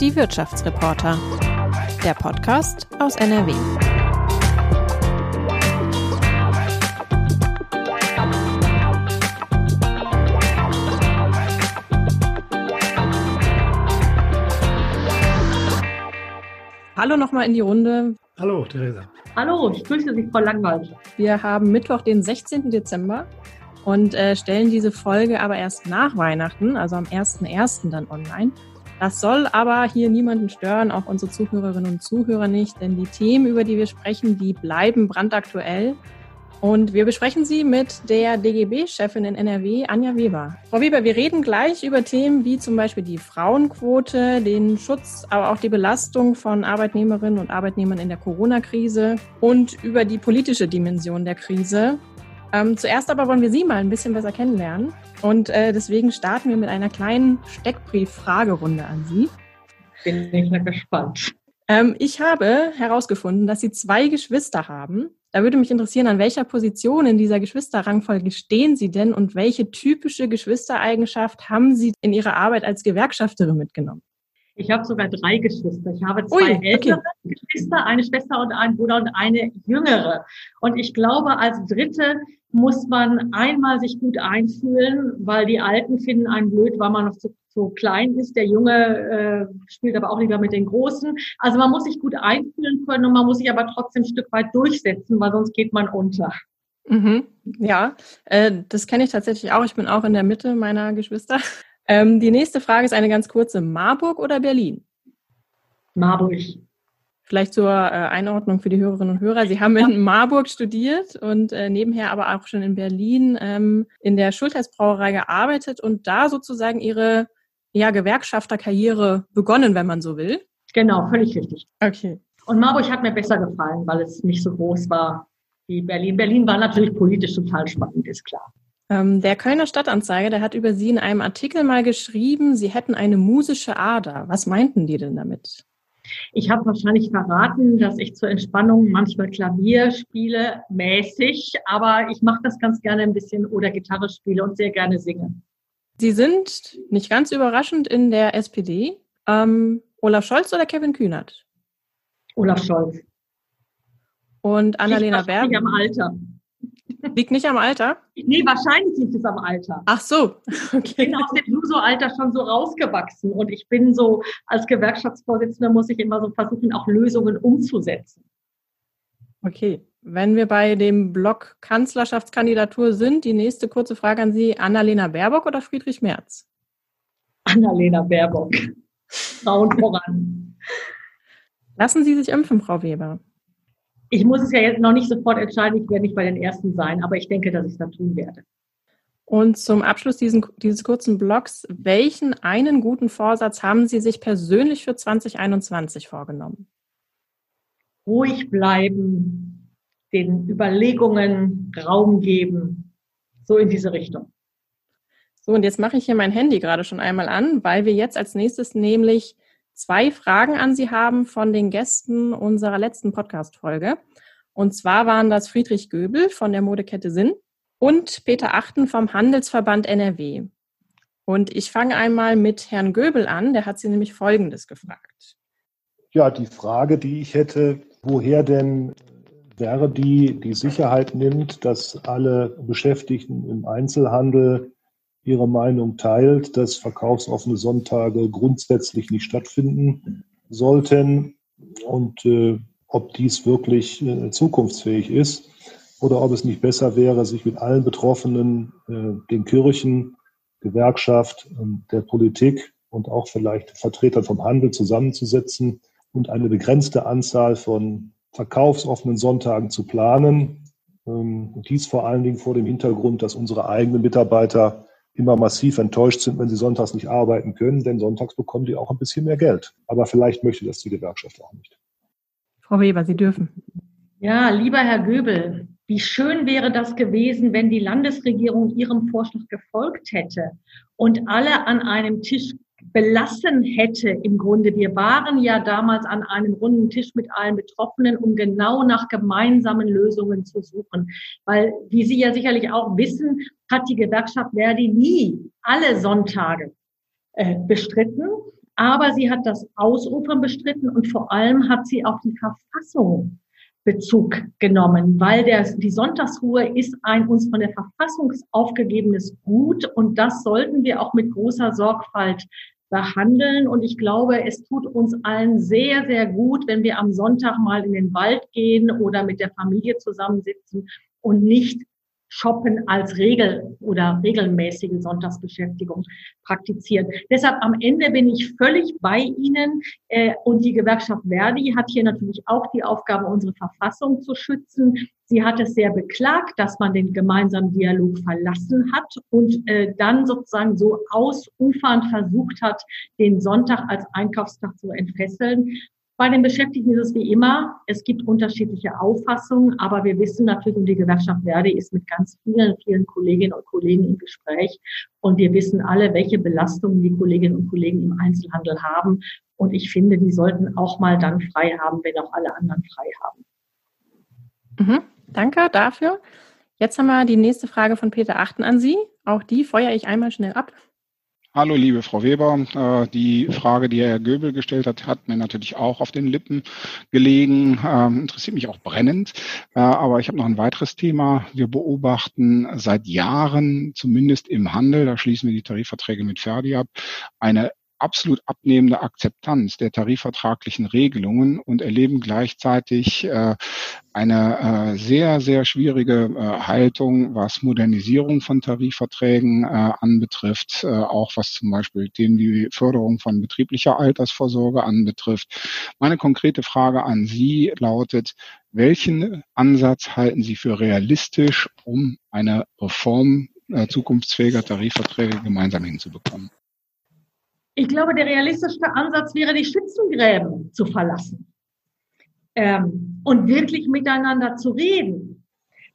Die Wirtschaftsreporter. Der Podcast aus NRW. Hallo nochmal in die Runde. Hallo, Theresa. Hallo, ich grüße Sie, Frau Langwald. Wir haben Mittwoch, den 16. Dezember und äh, stellen diese Folge aber erst nach Weihnachten, also am 1.1. dann online. Das soll aber hier niemanden stören, auch unsere Zuhörerinnen und Zuhörer nicht, denn die Themen, über die wir sprechen, die bleiben brandaktuell. Und wir besprechen sie mit der DGB-Chefin in NRW, Anja Weber. Frau Weber, wir reden gleich über Themen wie zum Beispiel die Frauenquote, den Schutz, aber auch die Belastung von Arbeitnehmerinnen und Arbeitnehmern in der Corona-Krise und über die politische Dimension der Krise. Ähm, zuerst aber wollen wir Sie mal ein bisschen besser kennenlernen. Und äh, deswegen starten wir mit einer kleinen Steckbrief-Fragerunde an Sie. Bin ich mal gespannt. Ähm, ich habe herausgefunden, dass Sie zwei Geschwister haben da würde mich interessieren, an welcher Position in dieser Geschwisterrangfolge stehen Sie denn und welche typische Geschwistereigenschaft haben Sie in Ihrer Arbeit als Gewerkschafterin mitgenommen? Ich habe sogar drei Geschwister. Ich habe zwei Ui, ältere okay. Geschwister, eine Schwester und einen Bruder und eine jüngere. Und ich glaube, als Dritte muss man einmal sich gut einfühlen, weil die Alten finden einen blöd, weil man noch zu so klein ist. Der Junge äh, spielt aber auch lieber mit den Großen. Also man muss sich gut einfühlen können und man muss sich aber trotzdem ein Stück weit durchsetzen, weil sonst geht man unter. Mhm. Ja, äh, das kenne ich tatsächlich auch. Ich bin auch in der Mitte meiner Geschwister. Ähm, die nächste Frage ist eine ganz kurze. Marburg oder Berlin? Marburg. Vielleicht zur äh, Einordnung für die Hörerinnen und Hörer. Sie haben in Marburg studiert und äh, nebenher aber auch schon in Berlin ähm, in der Schultheißbrauerei gearbeitet und da sozusagen Ihre ja, Gewerkschafterkarriere begonnen, wenn man so will. Genau, völlig richtig. Okay. Und Marburg hat mir besser gefallen, weil es nicht so groß war wie Berlin. Berlin war natürlich politisch total spannend, ist klar. Ähm, der Kölner Stadtanzeiger, der hat über Sie in einem Artikel mal geschrieben, Sie hätten eine musische Ader. Was meinten die denn damit? Ich habe wahrscheinlich verraten, dass ich zur Entspannung manchmal Klavier spiele, mäßig, aber ich mache das ganz gerne ein bisschen oder Gitarre spiele und sehr gerne singe. Sie sind nicht ganz überraschend in der SPD. Ähm, Olaf Scholz oder Kevin Kühnert? Olaf Scholz. Und Annalena Baerbock? Liegt am Alter. Liegt nicht am Alter? Nee, wahrscheinlich liegt es am Alter. Ach so. Okay. Ich bin aus dem Juso-Alter schon so rausgewachsen und ich bin so, als Gewerkschaftsvorsitzender muss ich immer so versuchen, auch Lösungen umzusetzen. Okay. Wenn wir bei dem Block Kanzlerschaftskandidatur sind, die nächste kurze Frage an Sie. Annalena Baerbock oder Friedrich Merz? Annalena Baerbock. Frauen voran. Lassen Sie sich impfen, Frau Weber. Ich muss es ja jetzt noch nicht sofort entscheiden. Ich werde nicht bei den Ersten sein, aber ich denke, dass ich es dann tun werde. Und zum Abschluss diesen, dieses kurzen Blogs, welchen einen guten Vorsatz haben Sie sich persönlich für 2021 vorgenommen? Ruhig bleiben, den Überlegungen Raum geben, so in diese Richtung. So, und jetzt mache ich hier mein Handy gerade schon einmal an, weil wir jetzt als nächstes nämlich zwei Fragen an Sie haben von den Gästen unserer letzten Podcast-Folge. Und zwar waren das Friedrich Göbel von der Modekette Sinn und Peter Achten vom Handelsverband NRW. Und ich fange einmal mit Herrn Göbel an, der hat Sie nämlich Folgendes gefragt. Ja, die Frage, die ich hätte, woher denn die, die Sicherheit nimmt, dass alle Beschäftigten im Einzelhandel ihre Meinung teilt, dass verkaufsoffene Sonntage grundsätzlich nicht stattfinden sollten und äh, ob dies wirklich äh, zukunftsfähig ist oder ob es nicht besser wäre, sich mit allen Betroffenen, äh, den Kirchen, Gewerkschaft, der Politik und auch vielleicht Vertretern vom Handel zusammenzusetzen und eine begrenzte Anzahl von verkaufsoffenen Sonntagen zu planen. Ähm, dies vor allen Dingen vor dem Hintergrund, dass unsere eigenen Mitarbeiter immer massiv enttäuscht sind, wenn sie sonntags nicht arbeiten können, denn sonntags bekommen die auch ein bisschen mehr Geld. Aber vielleicht möchte das die Gewerkschaft auch nicht. Frau Weber, Sie dürfen. Ja, lieber Herr Göbel, wie schön wäre das gewesen, wenn die Landesregierung Ihrem Vorschlag gefolgt hätte und alle an einem Tisch belassen hätte im Grunde. Wir waren ja damals an einem runden Tisch mit allen Betroffenen, um genau nach gemeinsamen Lösungen zu suchen. Weil, wie Sie ja sicherlich auch wissen, hat die Gewerkschaft Verdi nie alle Sonntage äh, bestritten. Aber sie hat das Ausufern bestritten und vor allem hat sie auf die Verfassung Bezug genommen, weil der, die Sonntagsruhe ist ein uns von der Verfassung aufgegebenes Gut und das sollten wir auch mit großer Sorgfalt behandeln. Und ich glaube, es tut uns allen sehr, sehr gut, wenn wir am Sonntag mal in den Wald gehen oder mit der Familie zusammensitzen und nicht Shoppen als Regel oder regelmäßige Sonntagsbeschäftigung praktizieren. Deshalb am Ende bin ich völlig bei Ihnen äh, und die Gewerkschaft Verdi hat hier natürlich auch die Aufgabe, unsere Verfassung zu schützen. Sie hat es sehr beklagt, dass man den gemeinsamen Dialog verlassen hat und äh, dann sozusagen so ausufernd versucht hat, den Sonntag als Einkaufstag zu entfesseln. Bei den Beschäftigten ist es wie immer, es gibt unterschiedliche Auffassungen, aber wir wissen natürlich, und die Gewerkschaft Verdi ist mit ganz vielen, vielen Kolleginnen und Kollegen im Gespräch. Und wir wissen alle, welche Belastungen die Kolleginnen und Kollegen im Einzelhandel haben. Und ich finde, die sollten auch mal dann frei haben, wenn auch alle anderen frei haben. Mhm, danke dafür. Jetzt haben wir die nächste Frage von Peter Achten an Sie. Auch die feuere ich einmal schnell ab. Hallo, liebe Frau Weber. Äh, die Frage, die Herr Göbel gestellt hat, hat mir natürlich auch auf den Lippen gelegen, ähm, interessiert mich auch brennend. Äh, aber ich habe noch ein weiteres Thema. Wir beobachten seit Jahren, zumindest im Handel, da schließen wir die Tarifverträge mit Ferdi ab, eine absolut abnehmende Akzeptanz der tarifvertraglichen Regelungen und erleben gleichzeitig äh, eine äh, sehr, sehr schwierige äh, Haltung, was Modernisierung von Tarifverträgen äh, anbetrifft, äh, auch was zum Beispiel Themen wie Förderung von betrieblicher Altersvorsorge anbetrifft. Meine konkrete Frage an Sie lautet, welchen Ansatz halten Sie für realistisch, um eine Reform äh, zukunftsfähiger Tarifverträge gemeinsam hinzubekommen? Ich glaube, der realistischste Ansatz wäre, die Schützengräben zu verlassen ähm, und wirklich miteinander zu reden.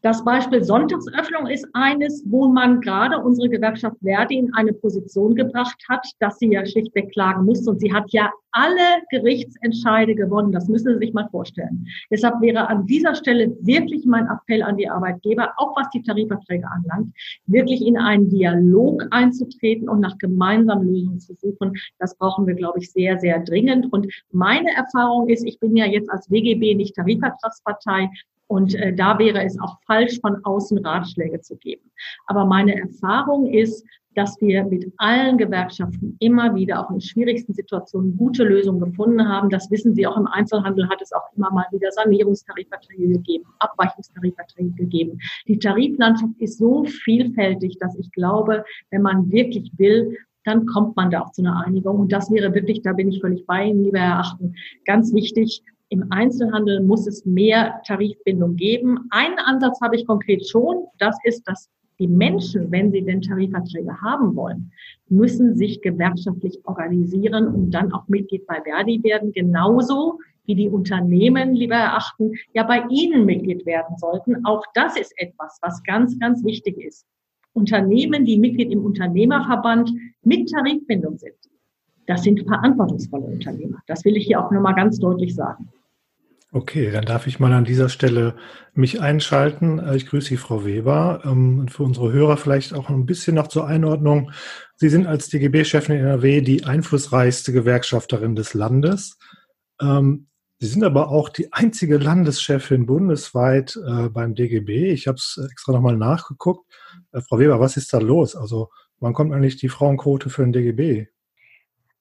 Das Beispiel Sonntagsöffnung ist eines, wo man gerade unsere Gewerkschaft Verdi in eine Position gebracht hat, dass sie ja schlichtweg klagen musste. Und sie hat ja alle Gerichtsentscheide gewonnen. Das müssen Sie sich mal vorstellen. Deshalb wäre an dieser Stelle wirklich mein Appell an die Arbeitgeber, auch was die Tarifverträge anlangt, wirklich in einen Dialog einzutreten und nach gemeinsamen Lösungen zu suchen. Das brauchen wir, glaube ich, sehr, sehr dringend. Und meine Erfahrung ist, ich bin ja jetzt als WGB nicht Tarifvertragspartei, und äh, da wäre es auch falsch, von außen Ratschläge zu geben. Aber meine Erfahrung ist, dass wir mit allen Gewerkschaften immer wieder auch in schwierigsten Situationen gute Lösungen gefunden haben. Das wissen Sie auch im Einzelhandel hat es auch immer mal wieder Sanierungstarifverträge gegeben, Abweichungstarifverträge gegeben. Die Tariflandschaft ist so vielfältig, dass ich glaube, wenn man wirklich will, dann kommt man da auch zu einer Einigung. Und das wäre wirklich, da bin ich völlig bei Ihnen, lieber Herr Achten, ganz wichtig, im Einzelhandel muss es mehr Tarifbindung geben. Einen Ansatz habe ich konkret schon. Das ist, dass die Menschen, wenn sie denn Tarifverträge haben wollen, müssen sich gewerkschaftlich organisieren und dann auch Mitglied bei Verdi werden. Genauso wie die Unternehmen, lieber erachten, ja bei Ihnen Mitglied werden sollten. Auch das ist etwas, was ganz, ganz wichtig ist. Unternehmen, die Mitglied im Unternehmerverband mit Tarifbindung sind, das sind verantwortungsvolle Unternehmer. Das will ich hier auch nochmal ganz deutlich sagen. Okay, dann darf ich mal an dieser Stelle mich einschalten. Äh, ich grüße Sie, Frau Weber. Ähm, und für unsere Hörer vielleicht auch ein bisschen noch zur Einordnung. Sie sind als DGB-Chefin in NRW die einflussreichste Gewerkschafterin des Landes. Ähm, Sie sind aber auch die einzige Landeschefin bundesweit äh, beim DGB. Ich habe es extra nochmal nachgeguckt. Äh, Frau Weber, was ist da los? Also wann kommt eigentlich die Frauenquote für den DGB?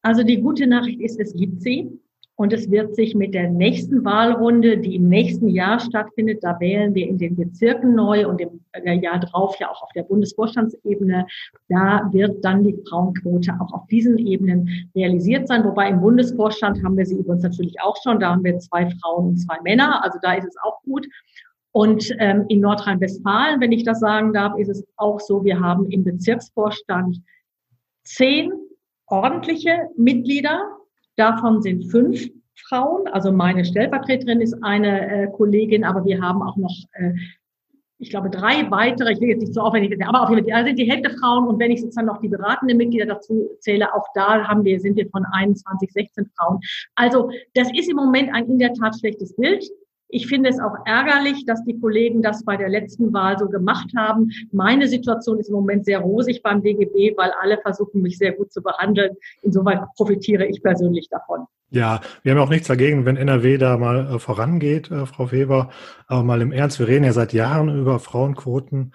Also die gute Nachricht ist, es gibt sie. Und es wird sich mit der nächsten Wahlrunde, die im nächsten Jahr stattfindet, da wählen wir in den Bezirken neu und im Jahr drauf ja auch auf der Bundesvorstandsebene, da wird dann die Frauenquote auch auf diesen Ebenen realisiert sein. Wobei im Bundesvorstand haben wir sie übrigens natürlich auch schon, da haben wir zwei Frauen und zwei Männer, also da ist es auch gut. Und ähm, in Nordrhein-Westfalen, wenn ich das sagen darf, ist es auch so, wir haben im Bezirksvorstand zehn ordentliche Mitglieder Davon sind fünf Frauen, also meine Stellvertreterin ist eine äh, Kollegin, aber wir haben auch noch äh, ich glaube, drei weitere, ich will jetzt nicht so aufwendig aber auf jeden Fall, sind die Hälfte Frauen und wenn ich sozusagen noch die beratenden Mitglieder dazu zähle, auch da haben wir, sind wir von 21, 16 Frauen. Also das ist im Moment ein in der Tat schlechtes Bild. Ich finde es auch ärgerlich, dass die Kollegen das bei der letzten Wahl so gemacht haben. Meine Situation ist im Moment sehr rosig beim DGB, weil alle versuchen, mich sehr gut zu behandeln. Insoweit profitiere ich persönlich davon. Ja, wir haben auch nichts dagegen, wenn NRW da mal äh, vorangeht, äh, Frau Weber. Aber mal im Ernst, wir reden ja seit Jahren über Frauenquoten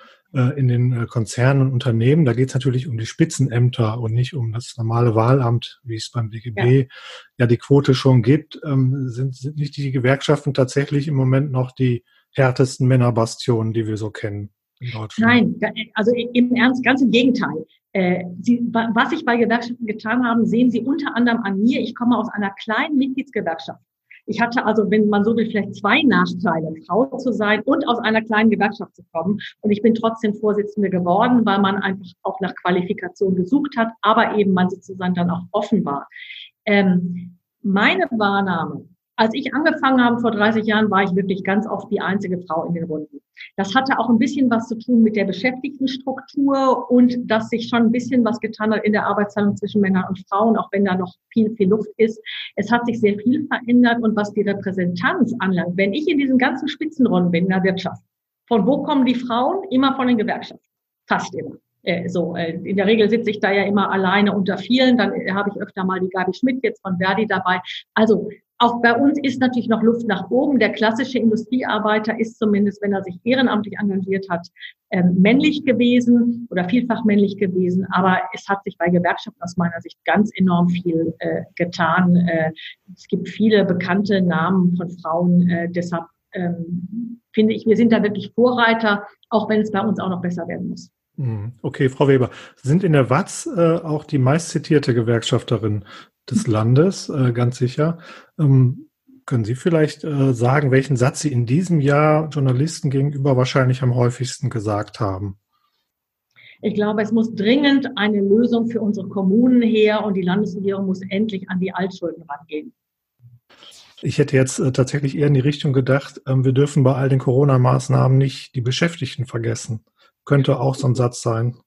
in den äh, Konzernen und Unternehmen. Da geht es natürlich um die Spitzenämter und nicht um das normale Wahlamt, wie es beim DGB ja, ja die Quote schon gibt. Ähm, sind, sind nicht die Gewerkschaften tatsächlich im Moment noch die härtesten Männerbastionen, die wir so kennen? In Nein, also im Ernst, ganz im Gegenteil. Äh, Sie, was sich bei Gewerkschaften getan haben, sehen Sie unter anderem an mir. Ich komme aus einer kleinen Mitgliedsgewerkschaft. Ich hatte also, wenn man so will, vielleicht zwei Nachteile, Frau zu sein und aus einer kleinen Gewerkschaft zu kommen. Und ich bin trotzdem Vorsitzende geworden, weil man einfach auch nach Qualifikation gesucht hat, aber eben man sozusagen dann auch offen war. Ähm, meine Wahrnahme als ich angefangen habe vor 30 Jahren, war ich wirklich ganz oft die einzige Frau in den Runden. Das hatte auch ein bisschen was zu tun mit der Beschäftigtenstruktur und dass sich schon ein bisschen was getan hat in der Arbeitsteilung zwischen Männern und Frauen, auch wenn da noch viel, viel Luft ist. Es hat sich sehr viel verändert und was die Repräsentanz anlangt, wenn ich in diesen ganzen Spitzenrunden bin in der Wirtschaft, von wo kommen die Frauen? Immer von den Gewerkschaften. Fast immer äh, so, äh, in der Regel sitze ich da ja immer alleine unter vielen. Dann habe ich öfter mal die Gabi Schmidt jetzt von Verdi dabei. Also auch bei uns ist natürlich noch Luft nach oben. Der klassische Industriearbeiter ist zumindest, wenn er sich ehrenamtlich engagiert hat, ähm, männlich gewesen oder vielfach männlich gewesen. Aber es hat sich bei Gewerkschaften aus meiner Sicht ganz enorm viel äh, getan. Äh, es gibt viele bekannte Namen von Frauen. Äh, deshalb ähm, finde ich, wir sind da wirklich Vorreiter, auch wenn es bei uns auch noch besser werden muss. Hm, okay, Frau Weber, sind in der WAZ äh, auch die meistzitierte Gewerkschafterin des Landes, äh, ganz sicher. Ähm, können Sie vielleicht äh, sagen, welchen Satz Sie in diesem Jahr Journalisten gegenüber wahrscheinlich am häufigsten gesagt haben? Ich glaube, es muss dringend eine Lösung für unsere Kommunen her und die Landesregierung muss endlich an die Altschulden rangehen. Ich hätte jetzt äh, tatsächlich eher in die Richtung gedacht, ähm, wir dürfen bei all den Corona-Maßnahmen nicht die Beschäftigten vergessen. Könnte auch so ein Satz sein.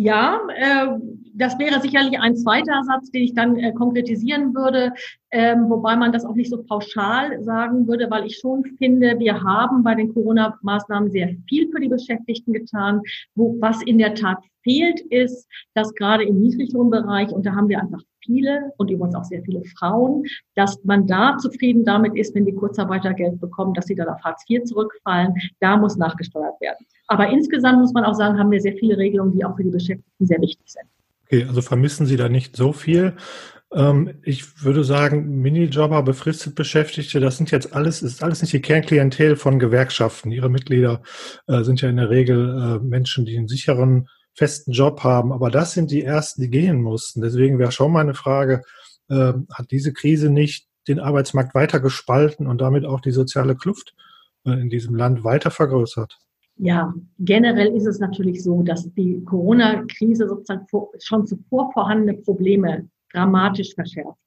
Ja, äh, das wäre sicherlich ein zweiter Satz, den ich dann äh, konkretisieren würde, ähm, wobei man das auch nicht so pauschal sagen würde, weil ich schon finde, wir haben bei den Corona-Maßnahmen sehr viel für die Beschäftigten getan. Wo, was in der Tat fehlt, ist, dass gerade im Niedriglohnbereich, und da haben wir einfach viele und übrigens auch sehr viele Frauen, dass man da zufrieden damit ist, wenn die Kurzarbeitergeld bekommen, dass sie dann auf Hartz IV zurückfallen. Da muss nachgesteuert werden. Aber insgesamt muss man auch sagen, haben wir sehr viele Regelungen, die auch für die Beschäftigten sehr wichtig sind. Okay, also vermissen Sie da nicht so viel. Ähm, ich würde sagen, Minijobber, befristet Beschäftigte, das sind jetzt alles, ist alles nicht die Kernklientel von Gewerkschaften. Ihre Mitglieder äh, sind ja in der Regel äh, Menschen, die einen sicheren festen Job haben. Aber das sind die ersten, die gehen mussten. Deswegen wäre schon meine Frage, äh, hat diese Krise nicht den Arbeitsmarkt weiter gespalten und damit auch die soziale Kluft in diesem Land weiter vergrößert? Ja, generell ist es natürlich so, dass die Corona-Krise sozusagen schon zuvor vorhandene Probleme dramatisch verschärft.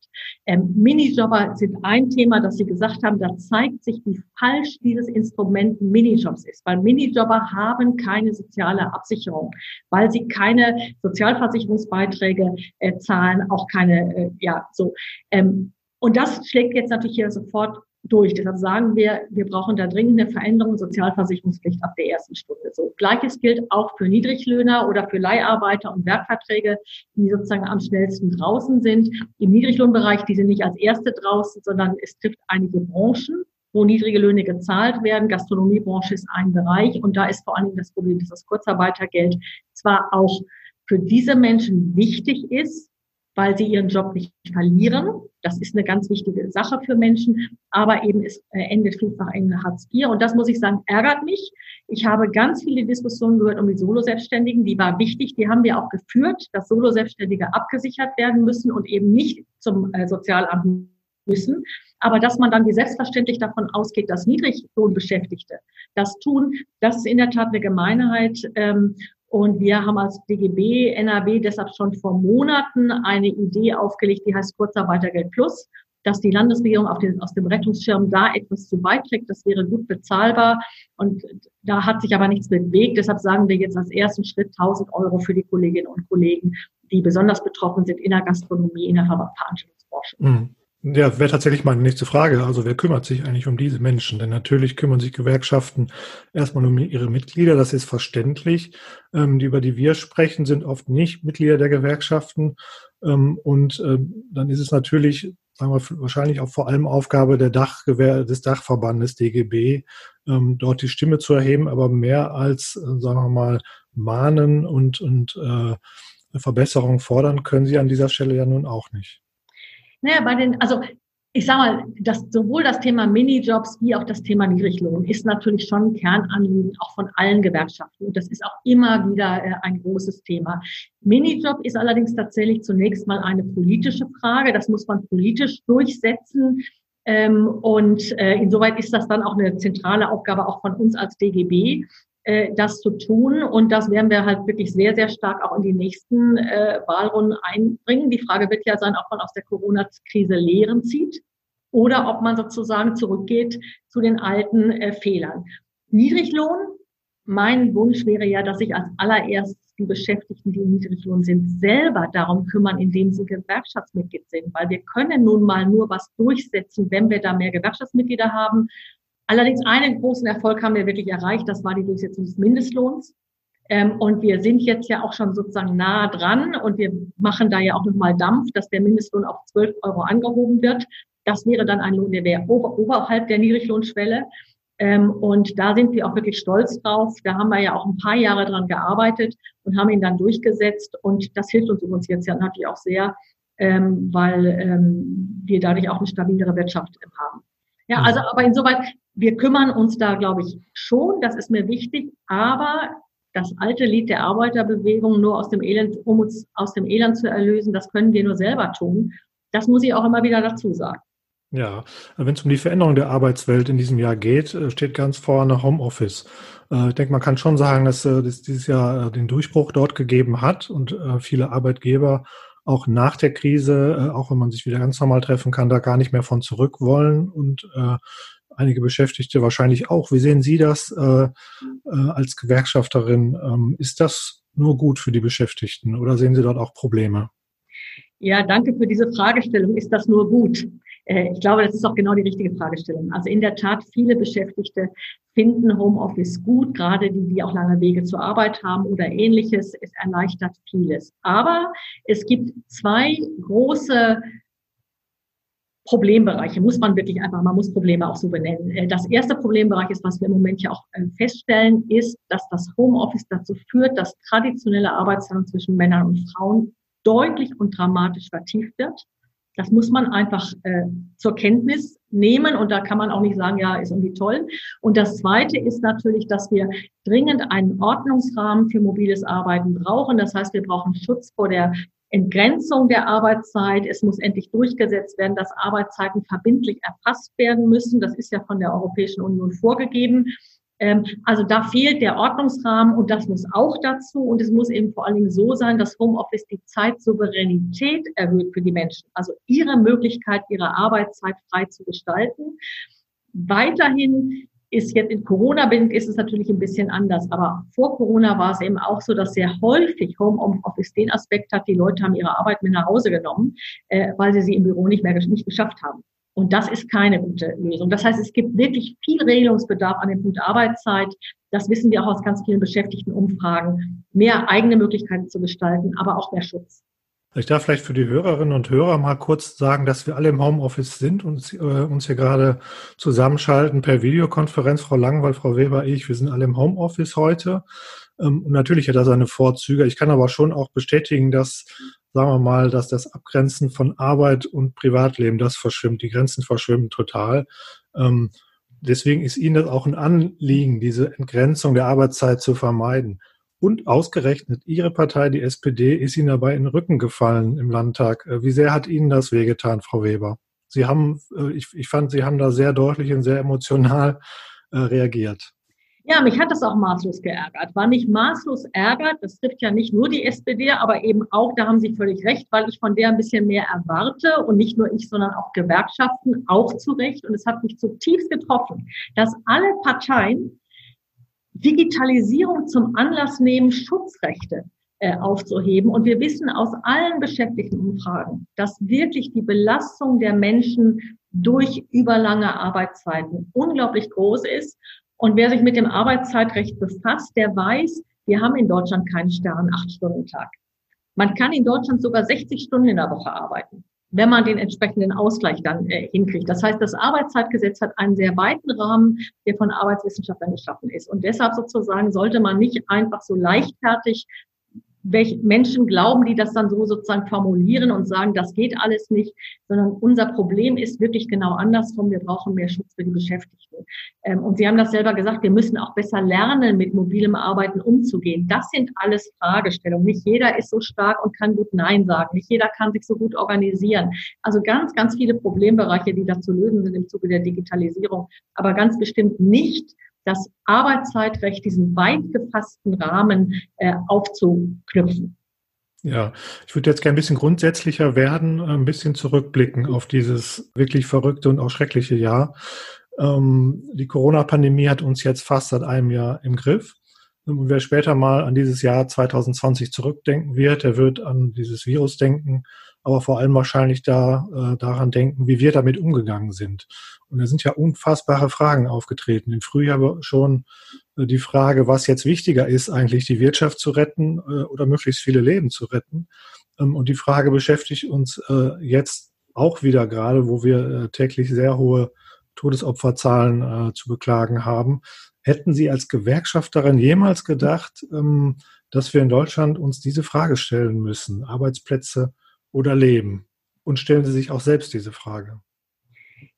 Ähm, Minijobber sind ein Thema, das Sie gesagt haben. Da zeigt sich, wie falsch dieses Instrument Minijobs ist, weil Minijobber haben keine soziale Absicherung, weil sie keine Sozialversicherungsbeiträge äh, zahlen, auch keine, äh, ja, so. Ähm, und das schlägt jetzt natürlich hier sofort durch. Deshalb sagen wir, wir brauchen da dringende Veränderungen, Sozialversicherungspflicht ab der ersten Stunde. So. Gleiches gilt auch für Niedriglöhner oder für Leiharbeiter und Werkverträge, die sozusagen am schnellsten draußen sind. Im Niedriglohnbereich, die sind nicht als erste draußen, sondern es trifft einige Branchen, wo niedrige Löhne gezahlt werden. Gastronomiebranche ist ein Bereich und da ist vor allen Dingen das Problem, dass das Kurzarbeitergeld zwar auch für diese Menschen wichtig ist, weil sie ihren Job nicht verlieren. Das ist eine ganz wichtige Sache für Menschen, aber eben es äh, endet vielfach in Hartz IV. Und das muss ich sagen, ärgert mich. Ich habe ganz viele Diskussionen gehört um die Solo-Selbstständigen. Die war wichtig. Die haben wir auch geführt, dass Solo-Selbstständige abgesichert werden müssen und eben nicht zum äh, Sozialamt müssen. Aber dass man dann wie selbstverständlich davon ausgeht, dass Niedriglohnbeschäftigte das tun, das ist in der Tat eine Gemeinheit. Ähm, und wir haben als DGB NRW deshalb schon vor Monaten eine Idee aufgelegt, die heißt Kurzarbeitergeld Plus. dass die Landesregierung den, aus dem Rettungsschirm da etwas zu beiträgt. Das wäre gut bezahlbar. Und da hat sich aber nichts bewegt. Deshalb sagen wir jetzt als ersten Schritt 1000 Euro für die Kolleginnen und Kollegen, die besonders betroffen sind in der Gastronomie, in der Veranstaltungsbranche. Mhm. Ja, wäre tatsächlich meine nächste Frage. Also wer kümmert sich eigentlich um diese Menschen? Denn natürlich kümmern sich Gewerkschaften erstmal um ihre Mitglieder, das ist verständlich. Ähm, die, über die wir sprechen, sind oft nicht Mitglieder der Gewerkschaften. Ähm, und äh, dann ist es natürlich, sagen wir, wahrscheinlich auch vor allem Aufgabe der Dachgewehr, des Dachverbandes DGB, ähm, dort die Stimme zu erheben, aber mehr als, äh, sagen wir mal, mahnen und, und äh, Verbesserungen fordern können sie an dieser Stelle ja nun auch nicht. Naja, bei den, also ich sage mal, dass sowohl das Thema Minijobs wie auch das Thema Niedriglohn ist natürlich schon ein Kernanliegen auch von allen Gewerkschaften. Und das ist auch immer wieder äh, ein großes Thema. Minijob ist allerdings tatsächlich zunächst mal eine politische Frage. Das muss man politisch durchsetzen. Ähm, und äh, insoweit ist das dann auch eine zentrale Aufgabe auch von uns als DGB, das zu tun. Und das werden wir halt wirklich sehr, sehr stark auch in die nächsten äh, Wahlrunden einbringen. Die Frage wird ja sein, ob man aus der Corona-Krise Lehren zieht oder ob man sozusagen zurückgeht zu den alten äh, Fehlern. Niedriglohn, mein Wunsch wäre ja, dass sich als allererstes die Beschäftigten, die im Niedriglohn sind, selber darum kümmern, indem sie Gewerkschaftsmitglied sind. Weil wir können nun mal nur was durchsetzen, wenn wir da mehr Gewerkschaftsmitglieder haben. Allerdings einen großen Erfolg haben wir wirklich erreicht, das war die Durchsetzung des Mindestlohns. Ähm, und wir sind jetzt ja auch schon sozusagen nah dran und wir machen da ja auch nochmal Dampf, dass der Mindestlohn auf 12 Euro angehoben wird. Das wäre dann ein Lohn, der wäre ober, oberhalb der Niedriglohnschwelle. Ähm, und da sind wir auch wirklich stolz drauf. Da haben wir ja auch ein paar Jahre dran gearbeitet und haben ihn dann durchgesetzt. Und das hilft uns übrigens jetzt ja natürlich auch sehr, ähm, weil ähm, wir dadurch auch eine stabilere Wirtschaft haben. Ja, mhm. also aber insoweit, wir kümmern uns da, glaube ich, schon, das ist mir wichtig, aber das alte Lied der Arbeiterbewegung nur aus dem Elend, um uns aus dem Elend zu erlösen, das können wir nur selber tun. Das muss ich auch immer wieder dazu sagen. Ja, wenn es um die Veränderung der Arbeitswelt in diesem Jahr geht, äh, steht ganz vorne Homeoffice. Äh, ich denke, man kann schon sagen, dass es dieses Jahr den Durchbruch dort gegeben hat und äh, viele Arbeitgeber auch nach der Krise, auch wenn man sich wieder ganz normal treffen kann, da gar nicht mehr von zurück wollen und einige Beschäftigte wahrscheinlich auch. Wie sehen Sie das als Gewerkschafterin? Ähm, ist das nur gut für die Beschäftigten oder sehen Sie dort auch Probleme? Ja, danke für diese Fragestellung. Ist das nur gut? Äh, ich glaube, das ist auch genau die richtige Fragestellung. Also in der Tat, viele Beschäftigte finden Homeoffice gut, gerade die, die auch lange Wege zur Arbeit haben oder ähnliches. Es erleichtert vieles. Aber es gibt zwei große Problembereiche, muss man wirklich einfach, man muss Probleme auch so benennen. Äh, das erste Problembereich ist, was wir im Moment ja auch äh, feststellen, ist, dass das Homeoffice dazu führt, dass traditionelle Arbeitsteilung zwischen Männern und Frauen deutlich und dramatisch vertieft wird. Das muss man einfach äh, zur Kenntnis nehmen und da kann man auch nicht sagen, ja, ist irgendwie toll. Und das Zweite ist natürlich, dass wir dringend einen Ordnungsrahmen für mobiles Arbeiten brauchen. Das heißt, wir brauchen Schutz vor der Entgrenzung der Arbeitszeit. Es muss endlich durchgesetzt werden, dass Arbeitszeiten verbindlich erfasst werden müssen. Das ist ja von der Europäischen Union vorgegeben. Ähm, also da fehlt der Ordnungsrahmen und das muss auch dazu. Und es muss eben vor allen Dingen so sein, dass Homeoffice die Zeitsouveränität erhöht für die Menschen. Also ihre Möglichkeit, ihre Arbeitszeit frei zu gestalten. Weiterhin ist jetzt in Corona-bedingt ist es natürlich ein bisschen anders. Aber vor Corona war es eben auch so, dass sehr häufig Homeoffice den Aspekt hat, die Leute haben ihre Arbeit mit nach Hause genommen, äh, weil sie sie im Büro nicht mehr nicht geschafft haben. Und das ist keine gute Lösung. Das heißt, es gibt wirklich viel Regelungsbedarf an dem Punkt Arbeitszeit. Das wissen wir auch aus ganz vielen beschäftigten Umfragen. Mehr eigene Möglichkeiten zu gestalten, aber auch mehr Schutz. Ich darf vielleicht für die Hörerinnen und Hörer mal kurz sagen, dass wir alle im Homeoffice sind und äh, uns hier gerade zusammenschalten per Videokonferenz. Frau Langwald, Frau Weber, ich, wir sind alle im Homeoffice heute. Ähm, und natürlich hat er seine Vorzüge. Ich kann aber schon auch bestätigen, dass sagen wir mal, dass das Abgrenzen von Arbeit und Privatleben, das verschwimmt, die Grenzen verschwimmen total. Ähm, deswegen ist Ihnen das auch ein Anliegen, diese Entgrenzung der Arbeitszeit zu vermeiden. Und ausgerechnet Ihre Partei, die SPD, ist Ihnen dabei in den Rücken gefallen im Landtag. Äh, wie sehr hat Ihnen das wehgetan, Frau Weber? Sie haben, äh, ich, ich fand, Sie haben da sehr deutlich und sehr emotional äh, reagiert. Ja, mich hat das auch maßlos geärgert. War nicht maßlos ärgert, das trifft ja nicht nur die SPD, aber eben auch, da haben Sie völlig recht, weil ich von der ein bisschen mehr erwarte und nicht nur ich, sondern auch Gewerkschaften, auch zu Recht. Und es hat mich zutiefst getroffen, dass alle Parteien Digitalisierung zum Anlass nehmen, Schutzrechte äh, aufzuheben. Und wir wissen aus allen Beschäftigtenumfragen, dass wirklich die Belastung der Menschen durch überlange Arbeitszeiten unglaublich groß ist und wer sich mit dem Arbeitszeitrecht befasst, der weiß, wir haben in Deutschland keinen starren Acht-Stunden-Tag. Man kann in Deutschland sogar 60 Stunden in der Woche arbeiten, wenn man den entsprechenden Ausgleich dann äh, hinkriegt. Das heißt, das Arbeitszeitgesetz hat einen sehr weiten Rahmen, der von Arbeitswissenschaftlern geschaffen ist. Und deshalb sozusagen sollte man nicht einfach so leichtfertig welche Menschen glauben, die das dann so sozusagen formulieren und sagen, das geht alles nicht, sondern unser Problem ist wirklich genau andersrum. Wir brauchen mehr Schutz für die Beschäftigten. Ähm, und Sie haben das selber gesagt, wir müssen auch besser lernen, mit mobilem Arbeiten umzugehen. Das sind alles Fragestellungen. Nicht jeder ist so stark und kann gut Nein sagen. Nicht jeder kann sich so gut organisieren. Also ganz, ganz viele Problembereiche, die da zu lösen sind im Zuge der Digitalisierung, aber ganz bestimmt nicht das Arbeitszeitrecht, diesen weit gefassten Rahmen äh, aufzuknüpfen. Ja, ich würde jetzt gerne ein bisschen grundsätzlicher werden, ein bisschen zurückblicken auf dieses wirklich verrückte und auch schreckliche Jahr. Ähm, die Corona-Pandemie hat uns jetzt fast seit einem Jahr im Griff. Und wer später mal an dieses Jahr 2020 zurückdenken wird, der wird an dieses Virus denken, aber vor allem wahrscheinlich da äh, daran denken, wie wir damit umgegangen sind. Und da sind ja unfassbare Fragen aufgetreten. Im Frühjahr schon äh, die Frage, was jetzt wichtiger ist, eigentlich die Wirtschaft zu retten äh, oder möglichst viele Leben zu retten. Ähm, und die Frage beschäftigt uns äh, jetzt auch wieder gerade, wo wir äh, täglich sehr hohe Todesopferzahlen äh, zu beklagen haben. Hätten Sie als Gewerkschafterin jemals gedacht, ähm, dass wir in Deutschland uns diese Frage stellen müssen? Arbeitsplätze oder Leben? Und stellen Sie sich auch selbst diese Frage?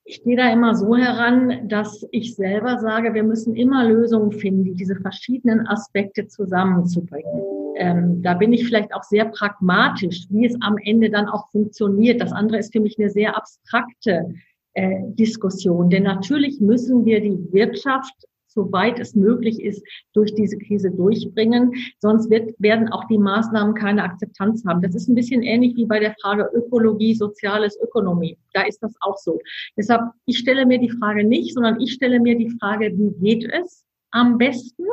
Ich gehe da immer so heran, dass ich selber sage, wir müssen immer Lösungen finden, diese verschiedenen Aspekte zusammenzubringen. Ähm, da bin ich vielleicht auch sehr pragmatisch, wie es am Ende dann auch funktioniert. Das andere ist für mich eine sehr abstrakte äh, Diskussion. Denn natürlich müssen wir die Wirtschaft soweit es möglich ist, durch diese Krise durchbringen. Sonst wird, werden auch die Maßnahmen keine Akzeptanz haben. Das ist ein bisschen ähnlich wie bei der Frage Ökologie, Soziales, Ökonomie. Da ist das auch so. Deshalb, ich stelle mir die Frage nicht, sondern ich stelle mir die Frage, wie geht es am besten?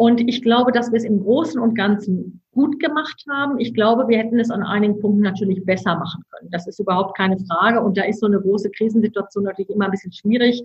Und ich glaube, dass wir es im Großen und Ganzen gut gemacht haben. Ich glaube, wir hätten es an einigen Punkten natürlich besser machen können. Das ist überhaupt keine Frage. Und da ist so eine große Krisensituation natürlich immer ein bisschen schwierig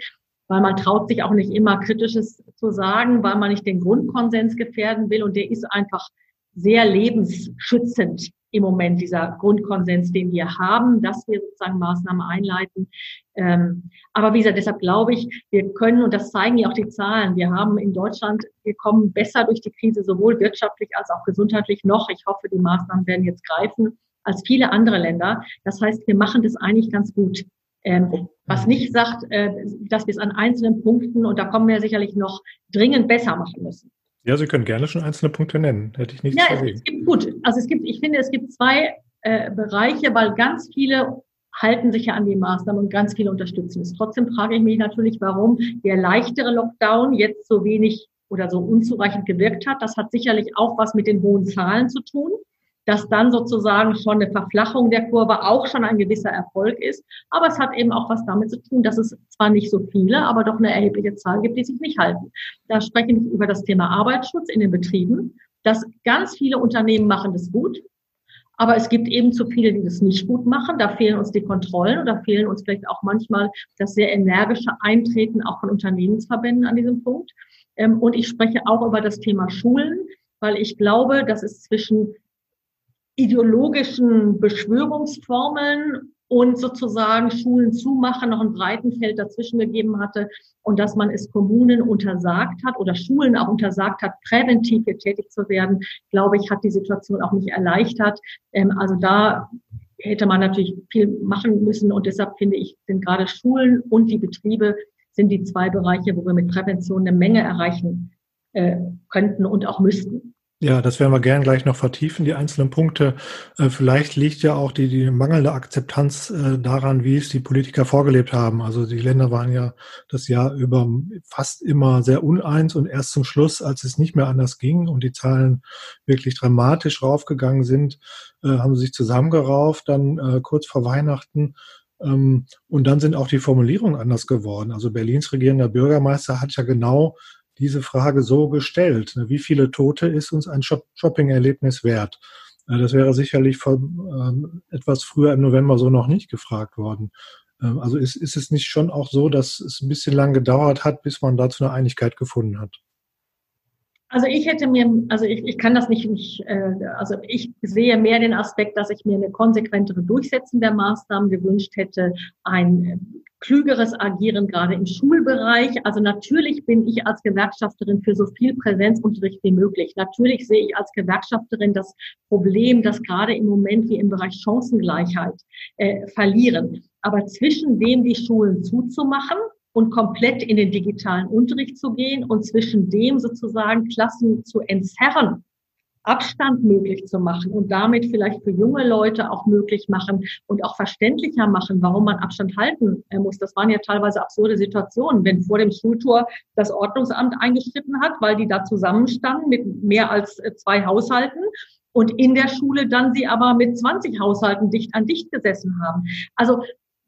weil man traut sich auch nicht immer Kritisches zu sagen, weil man nicht den Grundkonsens gefährden will. Und der ist einfach sehr lebensschützend im Moment, dieser Grundkonsens, den wir haben, dass wir sozusagen Maßnahmen einleiten. Ähm, aber wie gesagt, deshalb glaube ich, wir können, und das zeigen ja auch die Zahlen, wir haben in Deutschland, wir kommen besser durch die Krise, sowohl wirtschaftlich als auch gesundheitlich noch. Ich hoffe, die Maßnahmen werden jetzt greifen als viele andere Länder. Das heißt, wir machen das eigentlich ganz gut. Ähm, was nicht sagt, äh, dass wir es an einzelnen Punkten, und da kommen wir sicherlich noch dringend besser machen müssen. Ja, Sie können gerne schon einzelne Punkte nennen. Hätte ich nicht Ja, es, es, gibt gut. Also es gibt, ich finde, es gibt zwei äh, Bereiche, weil ganz viele halten sich ja an die Maßnahmen und ganz viele unterstützen es. Trotzdem frage ich mich natürlich, warum der leichtere Lockdown jetzt so wenig oder so unzureichend gewirkt hat. Das hat sicherlich auch was mit den hohen Zahlen zu tun dass dann sozusagen schon eine Verflachung der Kurve auch schon ein gewisser Erfolg ist. Aber es hat eben auch was damit zu tun, dass es zwar nicht so viele, aber doch eine erhebliche Zahl gibt, die sich nicht halten. Da spreche ich über das Thema Arbeitsschutz in den Betrieben. Dass ganz viele Unternehmen machen das gut. Aber es gibt eben zu viele, die das nicht gut machen. Da fehlen uns die Kontrollen oder fehlen uns vielleicht auch manchmal das sehr energische Eintreten auch von Unternehmensverbänden an diesem Punkt. Ähm, und ich spreche auch über das Thema Schulen, weil ich glaube, dass es zwischen ideologischen Beschwörungsformeln und sozusagen Schulen zumachen noch ein Breitenfeld dazwischen gegeben hatte und dass man es Kommunen untersagt hat oder Schulen auch untersagt hat, präventiv hier tätig zu werden, glaube ich, hat die Situation auch nicht erleichtert. Ähm, also da hätte man natürlich viel machen müssen und deshalb finde ich, sind gerade Schulen und die Betriebe sind die zwei Bereiche, wo wir mit Prävention eine Menge erreichen äh, könnten und auch müssten. Ja, das werden wir gern gleich noch vertiefen, die einzelnen Punkte. Äh, vielleicht liegt ja auch die, die mangelnde Akzeptanz äh, daran, wie es die Politiker vorgelebt haben. Also die Länder waren ja das Jahr über fast immer sehr uneins und erst zum Schluss, als es nicht mehr anders ging und die Zahlen wirklich dramatisch raufgegangen sind, äh, haben sie sich zusammengerauft, dann kurz vor Weihnachten. Ähm, und dann sind auch die Formulierungen anders geworden. Also Berlins regierender Bürgermeister hat ja genau diese Frage so gestellt. Ne, wie viele Tote ist uns ein Shopping-Erlebnis wert? Äh, das wäre sicherlich von, ähm, etwas früher im November so noch nicht gefragt worden. Ähm, also ist, ist es nicht schon auch so, dass es ein bisschen lang gedauert hat, bis man dazu eine Einigkeit gefunden hat? Also ich hätte mir, also ich, ich kann das nicht, nicht äh, also ich sehe mehr den Aspekt, dass ich mir eine konsequentere Durchsetzung der Maßnahmen gewünscht hätte, ein klügeres Agieren gerade im Schulbereich. Also natürlich bin ich als Gewerkschafterin für so viel Präsenzunterricht wie möglich. Natürlich sehe ich als Gewerkschafterin das Problem, dass gerade im Moment wir im Bereich Chancengleichheit äh, verlieren. Aber zwischen dem die Schulen zuzumachen und komplett in den digitalen Unterricht zu gehen und zwischen dem sozusagen Klassen zu entzerren Abstand möglich zu machen und damit vielleicht für junge Leute auch möglich machen und auch verständlicher machen, warum man Abstand halten äh, muss. Das waren ja teilweise absurde Situationen, wenn vor dem Schultor das Ordnungsamt eingeschritten hat, weil die da zusammenstanden mit mehr als äh, zwei Haushalten und in der Schule dann sie aber mit 20 Haushalten dicht an dicht gesessen haben. Also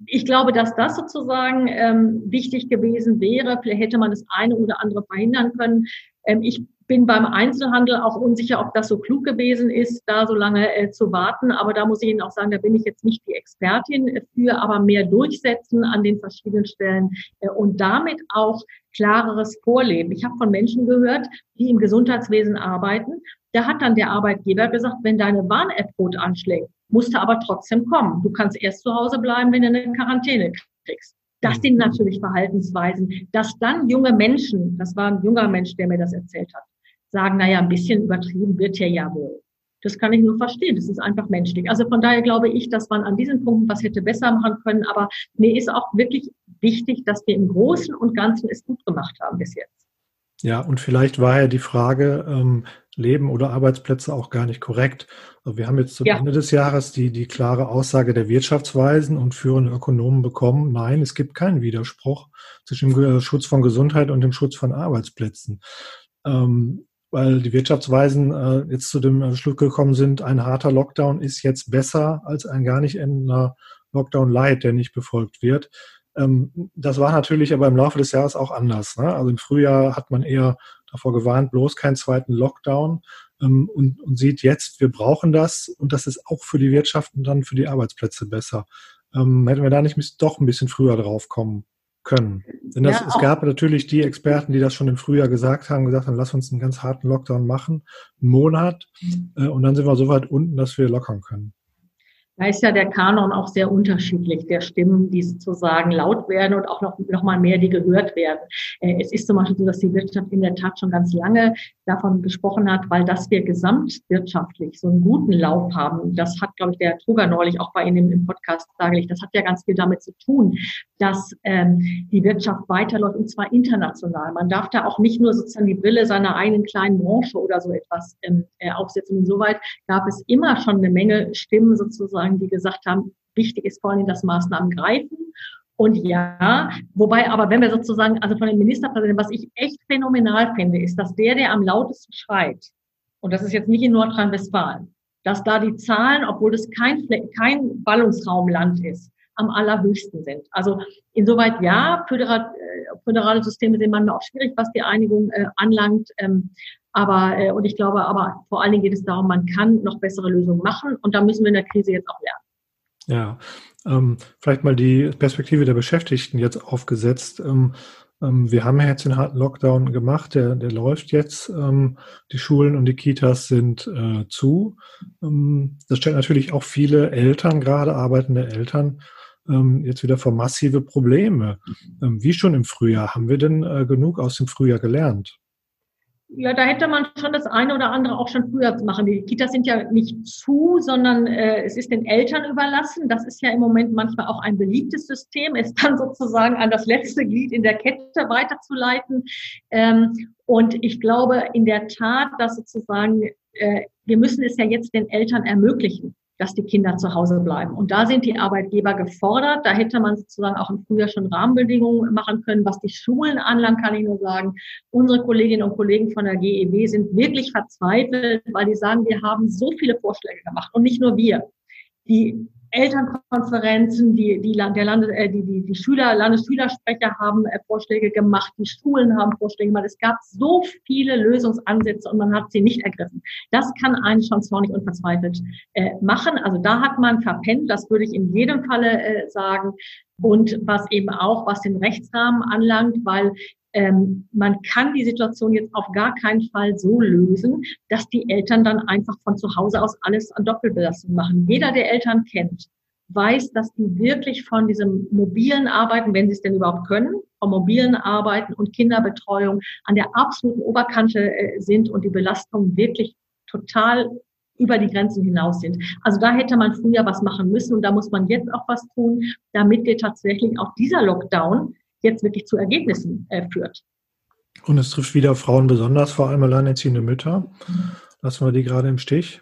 ich glaube, dass das sozusagen ähm, wichtig gewesen wäre. Vielleicht hätte man das eine oder andere verhindern können. Ähm, ich bin beim Einzelhandel auch unsicher, ob das so klug gewesen ist, da so lange äh, zu warten. Aber da muss ich Ihnen auch sagen, da bin ich jetzt nicht die Expertin für, aber mehr durchsetzen an den verschiedenen Stellen äh, und damit auch klareres Vorleben. Ich habe von Menschen gehört, die im Gesundheitswesen arbeiten. Da hat dann der Arbeitgeber gesagt, wenn deine Warn-App rot anschlägt, musst du aber trotzdem kommen. Du kannst erst zu Hause bleiben, wenn du eine Quarantäne kriegst. Das sind natürlich Verhaltensweisen, dass dann junge Menschen, das war ein junger Mensch, der mir das erzählt hat, sagen, naja, ein bisschen übertrieben wird hier ja wohl. Das kann ich nur verstehen. Das ist einfach menschlich. Also von daher glaube ich, dass man an diesen Punkten was hätte besser machen können. Aber mir ist auch wirklich wichtig, dass wir im Großen und Ganzen es gut gemacht haben bis jetzt. Ja, und vielleicht war ja die Frage, ähm, Leben oder Arbeitsplätze auch gar nicht korrekt. Also wir haben jetzt zum ja. Ende des Jahres die, die klare Aussage der Wirtschaftsweisen und führenden Ökonomen bekommen, nein, es gibt keinen Widerspruch zwischen dem Schutz von Gesundheit und dem Schutz von Arbeitsplätzen. Ähm, weil die Wirtschaftsweisen äh, jetzt zu dem Schluss gekommen sind, ein harter Lockdown ist jetzt besser als ein gar nicht endender Lockdown Light, der nicht befolgt wird. Ähm, das war natürlich aber im Laufe des Jahres auch anders. Ne? Also im Frühjahr hat man eher davor gewarnt, bloß keinen zweiten Lockdown ähm, und, und sieht jetzt, wir brauchen das und das ist auch für die Wirtschaft und dann für die Arbeitsplätze besser. Ähm, hätten wir da nicht doch ein bisschen früher drauf kommen können. Denn das, ja, es gab natürlich die Experten, die das schon im Frühjahr gesagt haben, gesagt haben, lass uns einen ganz harten Lockdown machen, einen Monat, mhm. äh, und dann sind wir so weit unten, dass wir lockern können. Da ist ja der Kanon auch sehr unterschiedlich, der Stimmen, die sozusagen laut werden und auch noch, noch mal mehr, die gehört werden. Äh, es ist zum Beispiel so, dass die Wirtschaft in der Tat schon ganz lange davon gesprochen hat, weil dass wir gesamtwirtschaftlich so einen guten Lauf haben, das hat, glaube ich, der Truger neulich auch bei Ihnen im Podcast dargelegt, das hat ja ganz viel damit zu tun, dass ähm, die Wirtschaft weiterläuft und zwar international. Man darf da auch nicht nur sozusagen die Brille seiner eigenen kleinen Branche oder so etwas ähm, äh, aufsetzen. Insoweit gab es immer schon eine Menge Stimmen sozusagen, sagen, die gesagt haben, wichtig ist vor allem, dass Maßnahmen greifen. Und ja, wobei aber, wenn wir sozusagen, also von dem Ministerpräsidenten, was ich echt phänomenal finde, ist, dass der, der am lautesten schreit, und das ist jetzt nicht in Nordrhein-Westfalen, dass da die Zahlen, obwohl es kein, kein Ballungsraumland ist, am allerhöchsten sind. Also insoweit ja, föderal, äh, föderale Systeme sind manchmal auch schwierig, was die Einigung äh, anlangt. Ähm, aber, äh, und ich glaube, aber vor allen Dingen geht es darum, man kann noch bessere Lösungen machen und da müssen wir in der Krise jetzt auch lernen. Ja, ähm, vielleicht mal die Perspektive der Beschäftigten jetzt aufgesetzt. Ähm, ähm, wir haben ja jetzt den harten Lockdown gemacht, der, der läuft jetzt. Ähm, die Schulen und die Kitas sind äh, zu. Ähm, das stellt natürlich auch viele Eltern, gerade arbeitende Eltern, ähm, jetzt wieder vor massive Probleme. wie schon im Frühjahr. Haben wir denn äh, genug aus dem Frühjahr gelernt? Ja, da hätte man schon das eine oder andere auch schon früher machen. Die Kitas sind ja nicht zu, sondern äh, es ist den Eltern überlassen. Das ist ja im Moment manchmal auch ein beliebtes System, es dann sozusagen an das letzte Glied in der Kette weiterzuleiten. Ähm, und ich glaube in der Tat, dass sozusagen, äh, wir müssen es ja jetzt den Eltern ermöglichen dass die Kinder zu Hause bleiben. Und da sind die Arbeitgeber gefordert. Da hätte man sozusagen auch im Frühjahr schon Rahmenbedingungen machen können. Was die Schulen anlangt, kann ich nur sagen, unsere Kolleginnen und Kollegen von der GEW sind wirklich verzweifelt, weil die sagen, wir haben so viele Vorschläge gemacht und nicht nur wir. Die Elternkonferenzen, die, die, der Lande, äh, die, die, die Schüler, Landesschülersprecher haben äh, Vorschläge gemacht, die Schulen haben Vorschläge gemacht. Es gab so viele Lösungsansätze und man hat sie nicht ergriffen. Das kann einen schon zornig und verzweifelt äh, machen. Also da hat man verpennt, das würde ich in jedem Falle äh, sagen. Und was eben auch, was den Rechtsrahmen anlangt, weil ähm, man kann die Situation jetzt auf gar keinen Fall so lösen, dass die Eltern dann einfach von zu Hause aus alles an Doppelbelastung machen. Jeder, der Eltern kennt, weiß, dass die wirklich von diesem mobilen Arbeiten, wenn sie es denn überhaupt können, vom mobilen Arbeiten und Kinderbetreuung an der absoluten Oberkante äh, sind und die Belastungen wirklich total über die Grenzen hinaus sind. Also da hätte man früher was machen müssen und da muss man jetzt auch was tun, damit wir tatsächlich auch dieser Lockdown jetzt wirklich zu Ergebnissen äh, führt. Und es trifft wieder Frauen besonders, vor allem alleinerziehende Mütter. Lassen wir die gerade im Stich?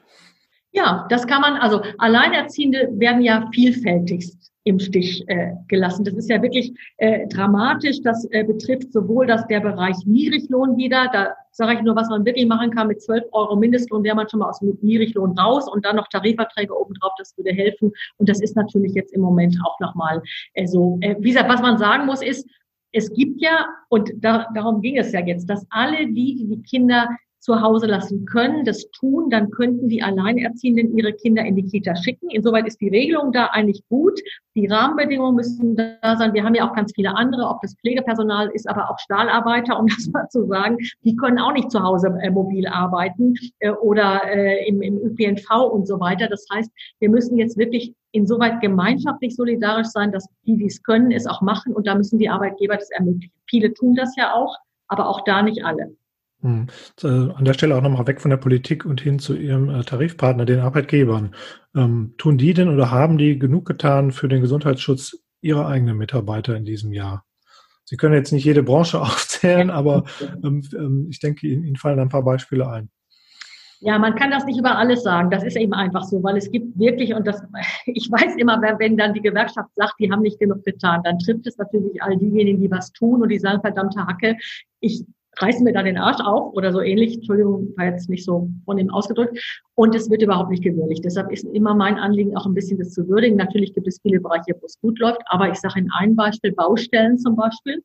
Ja, das kann man, also Alleinerziehende werden ja vielfältigst im Stich äh, gelassen. Das ist ja wirklich äh, dramatisch. Das äh, betrifft sowohl das der Bereich Niedriglohn wieder. Da sage ich nur, was man wirklich machen kann mit 12 Euro Mindestlohn, wäre man schon mal aus dem Niedriglohn raus und dann noch Tarifverträge obendrauf. Das würde helfen. Und das ist natürlich jetzt im Moment auch nochmal äh, so. Äh, wie gesagt, was man sagen muss ist, es gibt ja, und da, darum ging es ja jetzt, dass alle die, die die Kinder zu Hause lassen können, das tun, dann könnten die Alleinerziehenden ihre Kinder in die Kita schicken. Insoweit ist die Regelung da eigentlich gut. Die Rahmenbedingungen müssen da sein. Wir haben ja auch ganz viele andere, ob das Pflegepersonal ist, aber auch Stahlarbeiter, um das mal zu sagen. Die können auch nicht zu Hause äh, mobil arbeiten äh, oder äh, im, im ÖPNV und so weiter. Das heißt, wir müssen jetzt wirklich insoweit gemeinschaftlich solidarisch sein, dass die, die es können, es auch machen. Und da müssen die Arbeitgeber das ermöglichen. Viele tun das ja auch, aber auch da nicht alle. Hm. An der Stelle auch nochmal weg von der Politik und hin zu Ihrem äh, Tarifpartner, den Arbeitgebern. Ähm, tun die denn oder haben die genug getan für den Gesundheitsschutz Ihrer eigenen Mitarbeiter in diesem Jahr? Sie können jetzt nicht jede Branche aufzählen, aber ähm, ähm, ich denke, Ihnen fallen ein paar Beispiele ein. Ja, man kann das nicht über alles sagen. Das ist eben einfach so, weil es gibt wirklich, und das, ich weiß immer, wenn dann die Gewerkschaft sagt, die haben nicht genug getan, dann trifft es natürlich all diejenigen, die was tun und die sagen, verdammte Hacke, ich reißen mir da den Arsch auf oder so ähnlich. Entschuldigung, war jetzt nicht so von ihm ausgedrückt. Und es wird überhaupt nicht gewürdigt. Deshalb ist immer mein Anliegen auch ein bisschen das zu würdigen. Natürlich gibt es viele Bereiche, wo es gut läuft, aber ich sage in einem Beispiel, Baustellen zum Beispiel.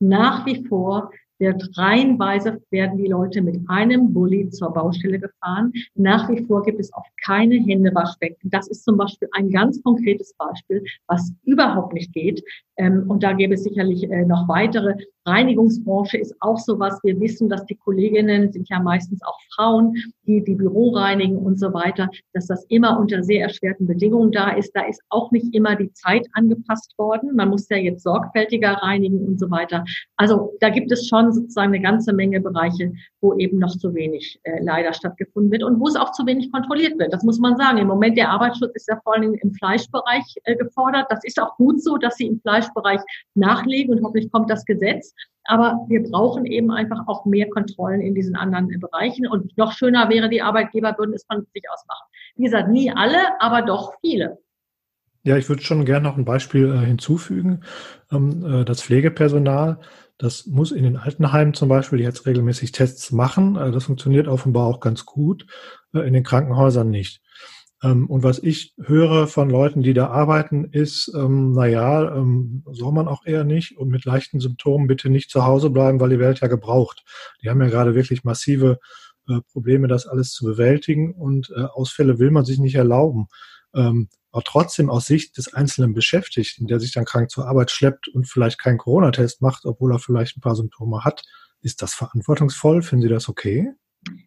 Nach wie vor wird reihenweise werden die Leute mit einem Bulli zur Baustelle gefahren. Nach wie vor gibt es auch keine Händewaschbecken. Das ist zum Beispiel ein ganz konkretes Beispiel, was überhaupt nicht geht. Ähm, und da gäbe es sicherlich äh, noch weitere. Reinigungsbranche ist auch sowas. Wir wissen, dass die Kolleginnen sind ja meistens auch Frauen, die die Büro reinigen und so weiter, dass das immer unter sehr erschwerten Bedingungen da ist. Da ist auch nicht immer die Zeit angepasst worden. Man muss ja jetzt sorgfältiger reinigen und so weiter. Also da gibt es schon sozusagen eine ganze Menge Bereiche, wo eben noch zu wenig äh, leider stattgefunden wird und wo es auch zu wenig kontrolliert wird. Das muss man sagen. Im Moment der Arbeitsschutz ist ja vor allem im Fleischbereich äh, gefordert. Das ist auch gut so, dass sie im Fleischbereich nachlegen und hoffentlich kommt das Gesetz. Aber wir brauchen eben einfach auch mehr Kontrollen in diesen anderen Bereichen. Und noch schöner wäre, die Arbeitgeber würden es von sich aus machen. Wie gesagt, nie alle, aber doch viele. Ja, ich würde schon gerne noch ein Beispiel äh, hinzufügen. Ähm, äh, das Pflegepersonal, das muss in den Altenheimen zum Beispiel jetzt regelmäßig Tests machen. Äh, das funktioniert offenbar auch ganz gut, äh, in den Krankenhäusern nicht. Ähm, und was ich höre von Leuten, die da arbeiten, ist, ähm, naja, ähm, soll man auch eher nicht und mit leichten Symptomen bitte nicht zu Hause bleiben, weil die Welt ja gebraucht. Die haben ja gerade wirklich massive äh, Probleme, das alles zu bewältigen und Ausfälle will man sich nicht erlauben. Ähm, aber trotzdem aus Sicht des einzelnen Beschäftigten, der sich dann krank zur Arbeit schleppt und vielleicht keinen Corona-Test macht, obwohl er vielleicht ein paar Symptome hat, ist das verantwortungsvoll? Finden Sie das okay?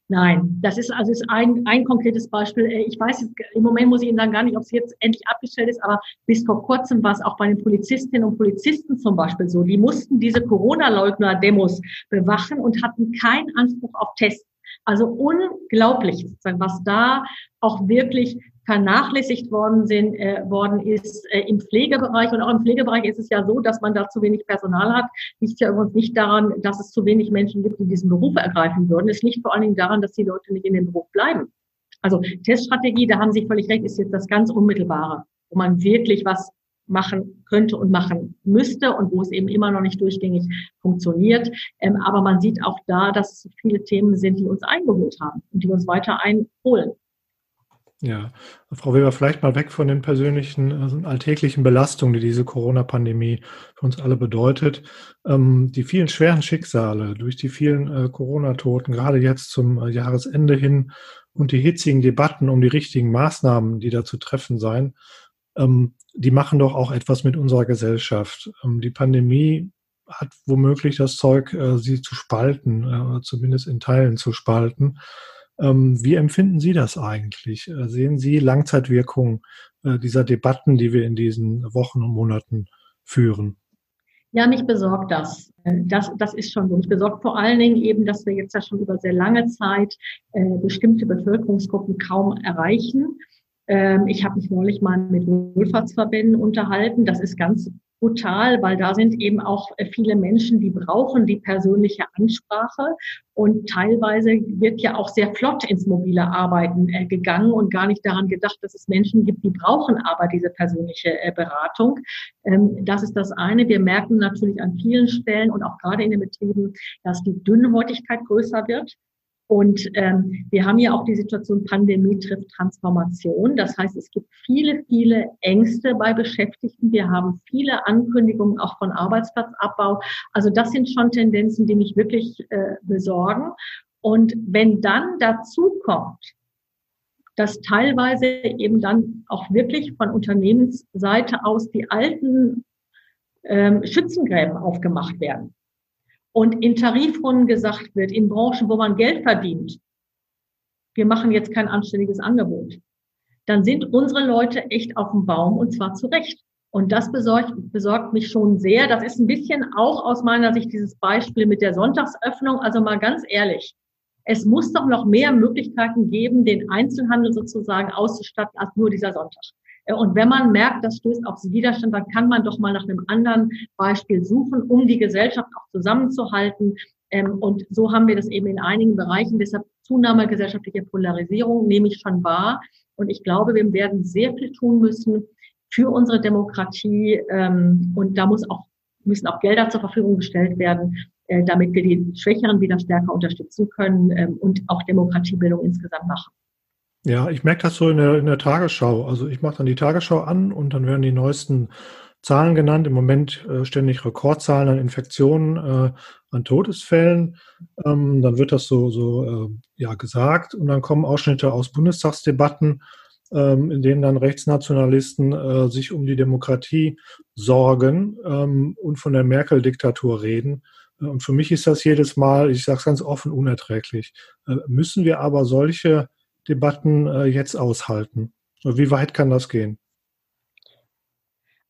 Nein, das ist also ist ein, ein konkretes Beispiel. Äh, ich weiß, im Moment muss ich Ihnen sagen gar nicht, ob es jetzt endlich abgestellt ist, aber bis vor kurzem war es auch bei den Polizistinnen und Polizisten zum Beispiel so. Die mussten diese Corona-Leugner-Demos bewachen und hatten keinen Anspruch auf Tests. Also unglaublich, was da auch wirklich vernachlässigt worden sind, äh, worden ist äh, im Pflegebereich. Und auch im Pflegebereich ist es ja so, dass man da zu wenig Personal hat. Liegt ja übrigens nicht daran, dass es zu wenig Menschen gibt, die diesen Beruf ergreifen würden. Es liegt vor allen Dingen daran, dass die Leute nicht in dem Beruf bleiben. Also Teststrategie, da haben Sie völlig recht, ist jetzt das ganz Unmittelbare, wo man wirklich was machen könnte und machen müsste und wo es eben immer noch nicht durchgängig funktioniert. Ähm, aber man sieht auch da, dass es viele Themen sind, die uns eingeholt haben und die uns weiter einholen. Ja, Frau Weber, vielleicht mal weg von den persönlichen, also alltäglichen Belastungen, die diese Corona-Pandemie für uns alle bedeutet. Ähm, die vielen schweren Schicksale durch die vielen äh, Corona-Toten, gerade jetzt zum äh, Jahresende hin und die hitzigen Debatten um die richtigen Maßnahmen, die da zu treffen seien, ähm, die machen doch auch etwas mit unserer Gesellschaft. Ähm, die Pandemie hat womöglich das Zeug, äh, sie zu spalten, äh, zumindest in Teilen zu spalten. Ähm, wie empfinden Sie das eigentlich? Äh, sehen Sie Langzeitwirkungen äh, dieser Debatten, die wir in diesen Wochen und Monaten führen? Ja, mich besorgt das. Äh, das, das ist schon so. Mich besorgt vor allen Dingen eben, dass wir jetzt ja schon über sehr lange Zeit äh, bestimmte Bevölkerungsgruppen kaum erreichen. Ähm, ich habe mich neulich mal mit Wohlfahrtsverbänden unterhalten. Das ist ganz brutal, weil da sind eben auch äh, viele Menschen, die brauchen die persönliche Ansprache und teilweise wird ja auch sehr flott ins mobile Arbeiten äh, gegangen und gar nicht daran gedacht, dass es Menschen gibt, die brauchen aber diese persönliche äh, Beratung. Ähm, das ist das eine. Wir merken natürlich an vielen Stellen und auch gerade in den Betrieben, dass die Dünnhäutigkeit größer wird. Und ähm, wir haben ja auch die Situation, Pandemie trifft Transformation. Das heißt, es gibt viele, viele Ängste bei Beschäftigten. Wir haben viele Ankündigungen auch von Arbeitsplatzabbau. Also das sind schon Tendenzen, die mich wirklich äh, besorgen. Und wenn dann dazu kommt, dass teilweise eben dann auch wirklich von Unternehmensseite aus die alten ähm, Schützengräben aufgemacht werden und in Tarifrunden gesagt wird, in Branchen, wo man Geld verdient, wir machen jetzt kein anständiges Angebot, dann sind unsere Leute echt auf dem Baum und zwar zu Recht. Und das besorgt, besorgt mich schon sehr. Das ist ein bisschen auch aus meiner Sicht dieses Beispiel mit der Sonntagsöffnung. Also mal ganz ehrlich, es muss doch noch mehr Möglichkeiten geben, den Einzelhandel sozusagen auszustatten als nur dieser Sonntag. Und wenn man merkt, das stößt auf Widerstand, dann kann man doch mal nach einem anderen Beispiel suchen, um die Gesellschaft auch zusammenzuhalten. Ähm, und so haben wir das eben in einigen Bereichen. Deshalb Zunahme gesellschaftlicher Polarisierung nehme ich schon wahr. Und ich glaube, wir werden sehr viel tun müssen für unsere Demokratie. Ähm, und da muss auch, müssen auch Gelder zur Verfügung gestellt werden, äh, damit wir die Schwächeren wieder stärker unterstützen können ähm, und auch Demokratiebildung insgesamt machen. Ja, ich merke das so in der, in der Tagesschau. Also ich mache dann die Tagesschau an und dann werden die neuesten Zahlen genannt. Im Moment äh, ständig Rekordzahlen an Infektionen, äh, an Todesfällen. Ähm, dann wird das so, so äh, ja, gesagt und dann kommen Ausschnitte aus Bundestagsdebatten, ähm, in denen dann Rechtsnationalisten äh, sich um die Demokratie sorgen ähm, und von der Merkel-Diktatur reden. Und für mich ist das jedes Mal, ich sage es ganz offen, unerträglich. Äh, müssen wir aber solche Debatten äh, jetzt aushalten? Wie weit kann das gehen?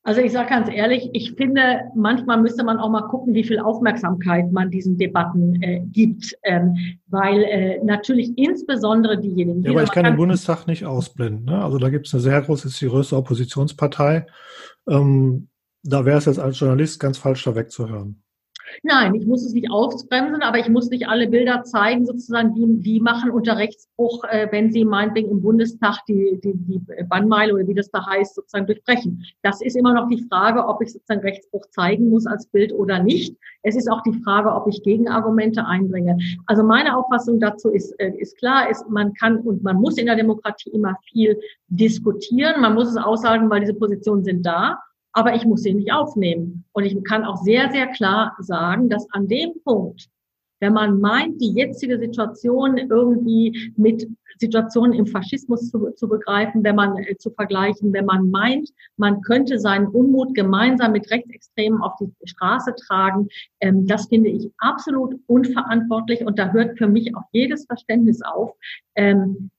Also ich sage ganz ehrlich, ich finde, manchmal müsste man auch mal gucken, wie viel Aufmerksamkeit man diesen Debatten äh, gibt, ähm, weil äh, natürlich insbesondere diejenigen. Ja, aber ich kann den Bundestag nicht ausblenden. Ne? Also da gibt es eine sehr große, ist die größte Oppositionspartei. Ähm, da wäre es jetzt als Journalist ganz falsch, da wegzuhören. Nein, ich muss es nicht ausbremsen, aber ich muss nicht alle Bilder zeigen, sozusagen, die, die machen unter Rechtsbruch, äh, wenn sie meinetwegen im Bundestag die, die, die Bannmeile oder wie das da heißt, sozusagen durchbrechen. Das ist immer noch die Frage, ob ich sozusagen Rechtsbruch zeigen muss als Bild oder nicht. Es ist auch die Frage, ob ich Gegenargumente einbringe. Also meine Auffassung dazu ist, äh, ist klar, ist, man kann und man muss in der Demokratie immer viel diskutieren. Man muss es aussagen, weil diese Positionen sind da aber ich muss sie nicht aufnehmen. Und ich kann auch sehr, sehr klar sagen, dass an dem Punkt, Wenn man meint, die jetzige Situation irgendwie mit Situationen im Faschismus zu, zu begreifen, wenn man äh, zu vergleichen, wenn man meint, man könnte seinen Unmut gemeinsam mit Rechtsextremen auf die Straße tragen, ähm, das finde ich absolut unverantwortlich und da hört für mich auch jedes Verständnis auf. Ähm,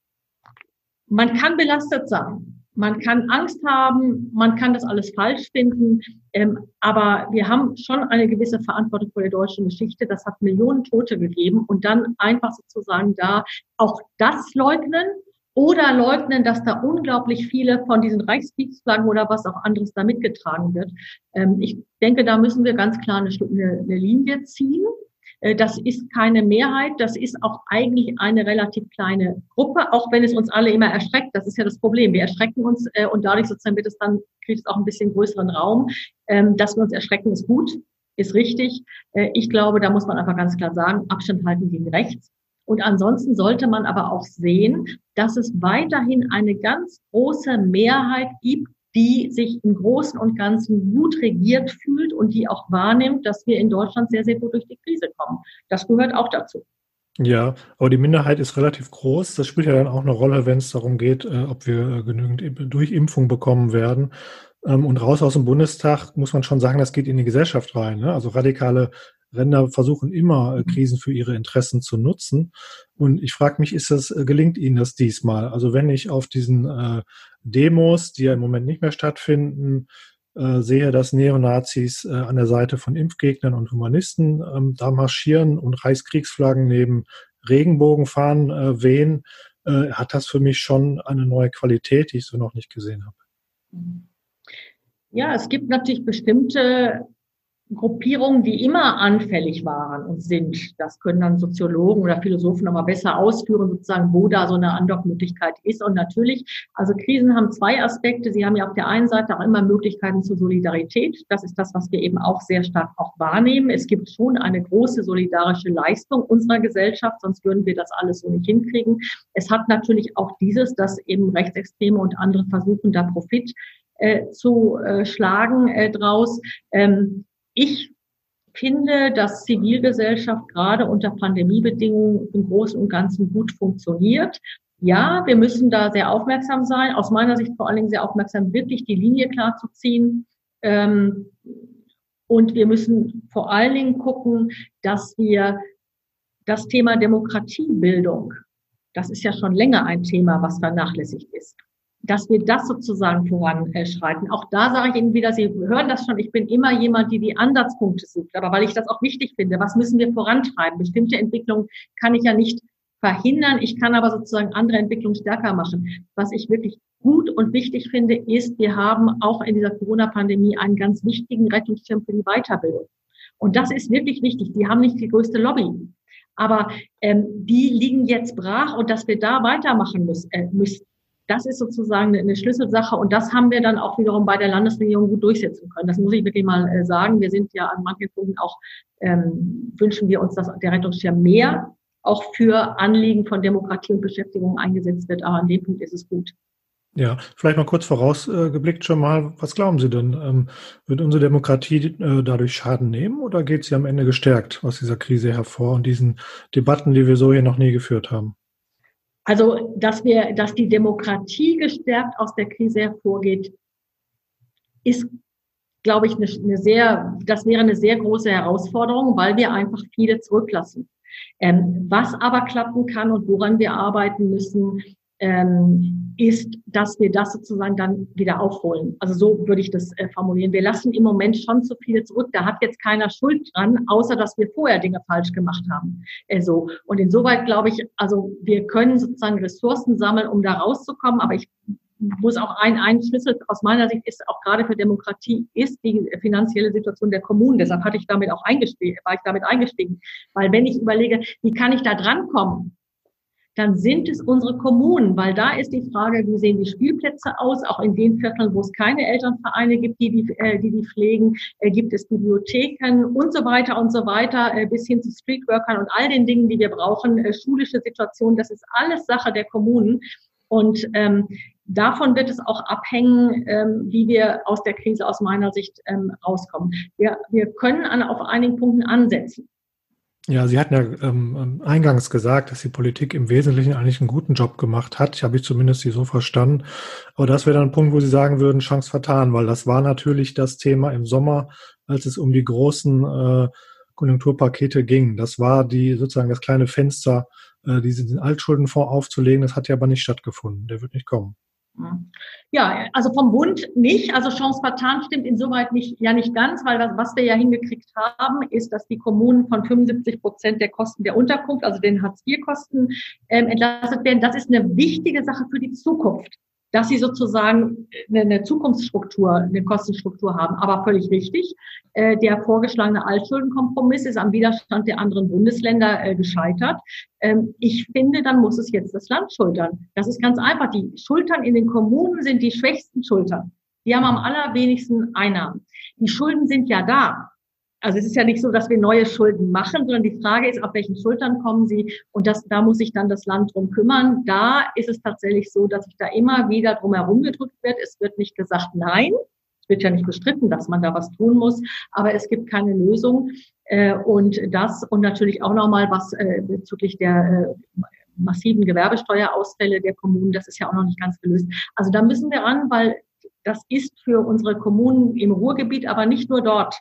man kann belastet sein. Man kann Angst haben, man kann das alles falsch finden, ähm, aber wir haben schon eine gewisse Verantwortung vor der deutschen Geschichte. Das hat Millionen Tote gegeben und dann einfach sozusagen da auch das leugnen oder leugnen, dass da unglaublich viele von diesen Reichskriegsflaggen oder was auch anderes da mitgetragen wird. Ähm, ich denke, da müssen wir ganz klar eine, eine Linie ziehen. Äh, das ist keine Mehrheit, das ist auch eigentlich eine relativ kleine Gruppe, auch wenn es uns alle immer erschreckt. Das ist ja das Problem. Wir erschrecken uns äh, und dadurch sozusagen wird es dann, kriegt es auch ein bisschen größeren Raum. Ähm, dass wir uns erschrecken, ist gut, ist richtig. Äh, ich glaube, da muss man einfach ganz klar sagen, Abstand halten gegen rechts. Und ansonsten sollte man aber auch sehen, dass es weiterhin eine ganz große Mehrheit gibt, die sich im Großen und Ganzen gut regiert fühlt und die auch wahrnimmt, dass wir in Deutschland sehr, sehr gut durch die Krise kommen. Das gehört auch dazu. Ja, aber die Minderheit ist relativ groß. Das spielt ja dann auch eine Rolle, wenn es darum geht, äh, ob wir genügend Durchimpfung bekommen werden. Ähm, und raus aus dem Bundestag muss man schon sagen, das geht in die Gesellschaft rein. Ne? Also radikale Ränder versuchen immer, äh, mhm. Krisen für ihre Interessen zu nutzen. Und ich frage mich, ist das, äh, gelingt Ihnen das diesmal? Also wenn ich auf diesen äh, Demos, die ja im Moment nicht mehr stattfinden, äh, sehe, dass Neonazis äh, an der Seite von Impfgegnern und Humanisten ähm, da marschieren und Reichskriegsflaggen neben Regenbogenfahnen äh, wehen, äh, hat das für mich schon eine neue Qualität, die ich so noch nicht gesehen habe. Ja, es gibt natürlich bestimmte Gruppierungen, die immer anfällig waren und sind. Das können dann Soziologen oder Philosophen nochmal besser ausführen, sozusagen, wo da so eine Andockmöglichkeit ist. Und natürlich, also Krisen haben zwei Aspekte. Sie haben ja auf der einen Seite auch immer Möglichkeiten zur Solidarität. Das ist das, was wir eben auch sehr stark auch wahrnehmen. Es gibt schon eine große solidarische Leistung unserer Gesellschaft, sonst würden wir das alles so nicht hinkriegen. Es hat natürlich auch dieses, dass eben Rechtsextreme und andere versuchen, da Profit äh, zu äh, schlagen äh, draus. Ähm, ich finde, dass Zivilgesellschaft gerade unter Pandemiebedingungen im Großen und Ganzen gut funktioniert. Ja, wir müssen da sehr aufmerksam sein. Aus meiner Sicht vor allen Dingen sehr aufmerksam, wirklich die Linie klar zu ziehen. Ähm, und wir müssen vor allen Dingen gucken, dass wir das Thema Demokratiebildung, das ist ja schon länger ein Thema, was vernachlässigt ist dass wir das sozusagen voranschreiten. Auch da sage ich Ihnen wieder, Sie hören das schon, ich bin immer jemand, die die Ansatzpunkte sucht, aber weil ich das auch wichtig finde, was müssen wir vorantreiben? Bestimmte Entwicklungen kann ich ja nicht verhindern, ich kann aber sozusagen andere Entwicklungen stärker machen. Was ich wirklich gut und wichtig finde, ist, wir haben auch in dieser Corona-Pandemie einen ganz wichtigen Rettungsschirm für die Weiterbildung. Und das ist wirklich wichtig. Die haben nicht die größte Lobby. Aber ähm, die liegen jetzt brach und dass wir da weitermachen müssen, äh, müssen das ist sozusagen eine Schlüsselsache und das haben wir dann auch wiederum bei der Landesregierung gut durchsetzen können. Das muss ich wirklich mal äh, sagen. Wir sind ja an manchen Punkten auch, ähm, wünschen wir uns, dass der Rettungsschirm mehr auch für Anliegen von Demokratie und Beschäftigung eingesetzt wird. Aber an dem Punkt ist es gut. Ja, vielleicht mal kurz vorausgeblickt schon mal, was glauben Sie denn? Ähm, wird unsere Demokratie äh, dadurch Schaden nehmen oder geht sie am Ende gestärkt aus dieser Krise hervor und diesen Debatten, die wir so hier noch nie geführt haben? Also, dass wir, dass die Demokratie gestärkt aus der Krise hervorgeht, ist, glaube ich, eine, eine sehr, das wäre eine sehr große Herausforderung, weil wir einfach viele zurücklassen. Ähm, was aber klappen kann und woran wir arbeiten müssen, ähm, ist, dass wir das sozusagen dann wieder aufholen. Also so würde ich das äh, formulieren. Wir lassen im Moment schon zu viele zurück. Da hat jetzt keiner Schuld dran, außer dass wir vorher Dinge falsch gemacht haben. Äh, so. Und insoweit glaube ich, also wir können sozusagen Ressourcen sammeln, um da rauszukommen. Aber ich muss auch ein, ein Schlüssel aus meiner Sicht ist auch gerade für Demokratie ist die finanzielle Situation der Kommunen. Deshalb hatte ich damit auch eingestiegen, war ich damit eingestiegen. Weil wenn ich überlege, wie kann ich da drankommen? Dann sind es unsere Kommunen, weil da ist die Frage, wie sehen die Spielplätze aus, auch in den Vierteln, wo es keine Elternvereine gibt, die die, äh, die, die pflegen, äh, gibt es Bibliotheken und so weiter und so weiter, äh, bis hin zu Streetworkern und all den Dingen, die wir brauchen, äh, schulische Situationen, das ist alles Sache der Kommunen. Und ähm, davon wird es auch abhängen, ähm, wie wir aus der Krise aus meiner Sicht ähm, rauskommen. Wir, wir können an, auf einigen Punkten ansetzen. Ja, Sie hatten ja ähm, ähm, eingangs gesagt, dass die Politik im Wesentlichen eigentlich einen guten Job gemacht hat. Ich habe ich zumindest Sie so verstanden. Aber das wäre dann ein Punkt, wo Sie sagen würden, Chance vertan, weil das war natürlich das Thema im Sommer, als es um die großen äh, Konjunkturpakete ging. Das war die sozusagen das kleine Fenster, äh, diesen Altschuldenfonds aufzulegen. Das hat ja aber nicht stattgefunden. Der wird nicht kommen. Ja, also vom Bund nicht. Also Chance vertan stimmt insoweit nicht, ja nicht ganz, weil was, was wir ja hingekriegt haben, ist, dass die Kommunen von 75 Prozent der Kosten der Unterkunft, also den Hartz-IV-Kosten, ähm, entlastet werden. Das ist eine wichtige Sache für die Zukunft dass sie sozusagen eine Zukunftsstruktur, eine Kostenstruktur haben. Aber völlig richtig, äh, der vorgeschlagene Altschuldenkompromiss ist am Widerstand der anderen Bundesländer äh, gescheitert. Ähm, ich finde, dann muss es jetzt das Land schultern. Das ist ganz einfach. Die Schultern in den Kommunen sind die schwächsten Schultern. Die haben am allerwenigsten Einnahmen. Die Schulden sind ja da. Also es ist ja nicht so, dass wir neue Schulden machen, sondern die Frage ist, auf welchen Schultern kommen sie? Und das, da muss sich dann das Land drum kümmern. Da ist es tatsächlich so, dass sich da immer wieder drum herum gedrückt wird. Es wird nicht gesagt Nein. Es wird ja nicht bestritten, dass man da was tun muss, aber es gibt keine Lösung. Äh, und das und natürlich auch nochmal was äh, bezüglich der äh, massiven Gewerbesteuerausfälle der Kommunen, das ist ja auch noch nicht ganz gelöst. Also da müssen wir ran, weil das ist für unsere Kommunen im Ruhrgebiet, aber nicht nur dort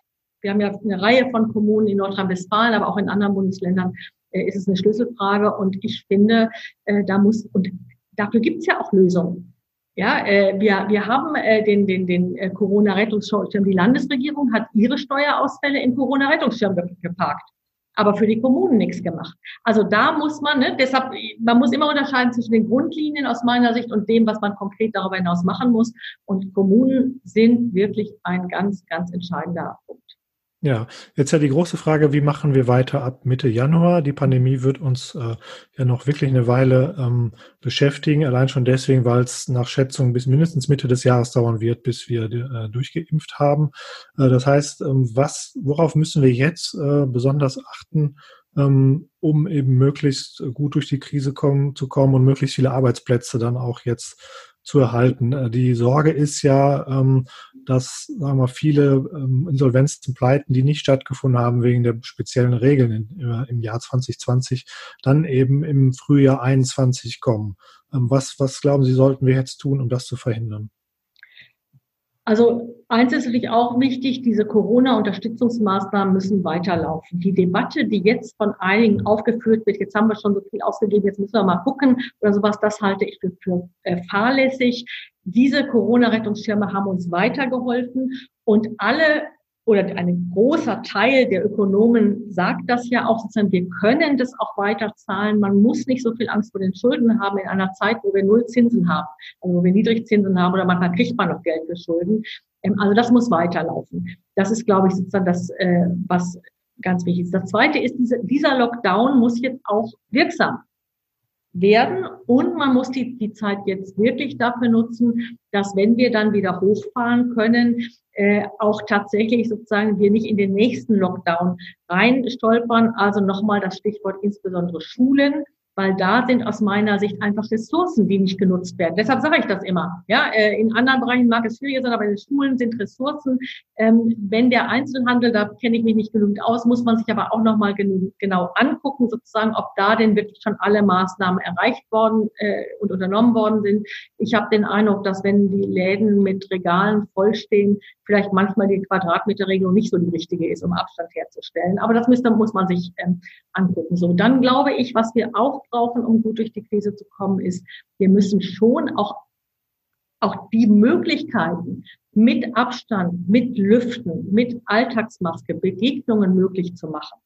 wir haben ja eine Reihe von Kommunen in Nordrhein-Westfalen, aber auch in anderen Bundesländern äh, ist es eine Schlüsselfrage. Und ich finde, äh, da muss, und dafür gibt es ja auch Lösungen. Ja, äh, wir, wir haben äh, den, den, den äh, Corona-Rettungsschirm. Die Landesregierung hat ihre Steuerausfälle im Corona-Rettungsschirm geparkt, aber für die Kommunen nichts gemacht. Also da muss man, ne, deshalb, man muss immer unterscheiden zwischen den Grundlinien aus meiner Sicht und dem, was man konkret darüber hinaus machen muss. Und Kommunen sind wirklich ein ganz, ganz entscheidender Punkt. Ja, jetzt ja die große Frage, wie machen wir weiter ab Mitte Januar? Die Pandemie wird uns äh, ja noch wirklich eine Weile ähm, beschäftigen, allein schon deswegen, weil es nach Schätzung bis mindestens Mitte des Jahres dauern wird, bis wir äh, durchgeimpft haben. Äh, das heißt, ähm, was, worauf müssen wir jetzt äh, besonders achten, ähm, um eben möglichst gut durch die Krise kommen, zu kommen und möglichst viele Arbeitsplätze dann auch jetzt zu erhalten. Äh, die Sorge ist ja, ähm, dass sagen wir, viele ähm, Insolvenzen, Pleiten, die nicht stattgefunden haben wegen der speziellen Regeln im Jahr 2020, dann eben im Frühjahr 21 kommen. Ähm, was, was glauben Sie, sollten wir jetzt tun, um das zu verhindern? Also eins ist natürlich auch wichtig, diese Corona-Unterstützungsmaßnahmen müssen weiterlaufen. Die Debatte, die jetzt von einigen aufgeführt wird, jetzt haben wir schon so viel ausgegeben, jetzt müssen wir mal gucken oder sowas, das halte ich für, für äh, fahrlässig. Diese Corona-Rettungsschirme haben uns weitergeholfen und alle oder ein großer Teil der Ökonomen sagt das ja auch, sozusagen, wir können das auch weiter zahlen. Man muss nicht so viel Angst vor den Schulden haben in einer Zeit, wo wir null Zinsen haben, also wo wir Niedrigzinsen haben oder manchmal kriegt man noch Geld für Schulden. Ähm, also das muss weiterlaufen. Das ist, glaube ich, sozusagen das, äh, was ganz wichtig ist. Das Zweite ist, dieser Lockdown muss jetzt auch wirksam werden und man muss die, die Zeit jetzt wirklich dafür nutzen, dass wenn wir dann wieder hochfahren können, äh, auch tatsächlich sozusagen wir nicht in den nächsten Lockdown reinstolpern. Also nochmal das Stichwort insbesondere Schulen weil da sind aus meiner Sicht einfach Ressourcen, die nicht genutzt werden. Deshalb sage ich das immer. Ja, äh, in anderen Bereichen mag es schwieriger sein, aber in den Schulen sind Ressourcen. Ähm, wenn der Einzelhandel, da kenne ich mich nicht genügend aus, muss man sich aber auch nochmal genau angucken, sozusagen, ob da denn wirklich schon alle Maßnahmen erreicht worden äh, und unternommen worden sind. Ich habe den Eindruck, dass wenn die Läden mit Regalen vollstehen, vielleicht manchmal die Quadratmeterregelung nicht so die richtige ist, um Abstand herzustellen. Aber das müsste, muss man sich ähm, angucken. So, dann glaube ich, was wir auch brauchen, um gut durch die Krise zu kommen, ist, wir müssen schon auch, auch die Möglichkeiten mit Abstand, mit Lüften, mit Alltagsmaske, Begegnungen möglich zu machen.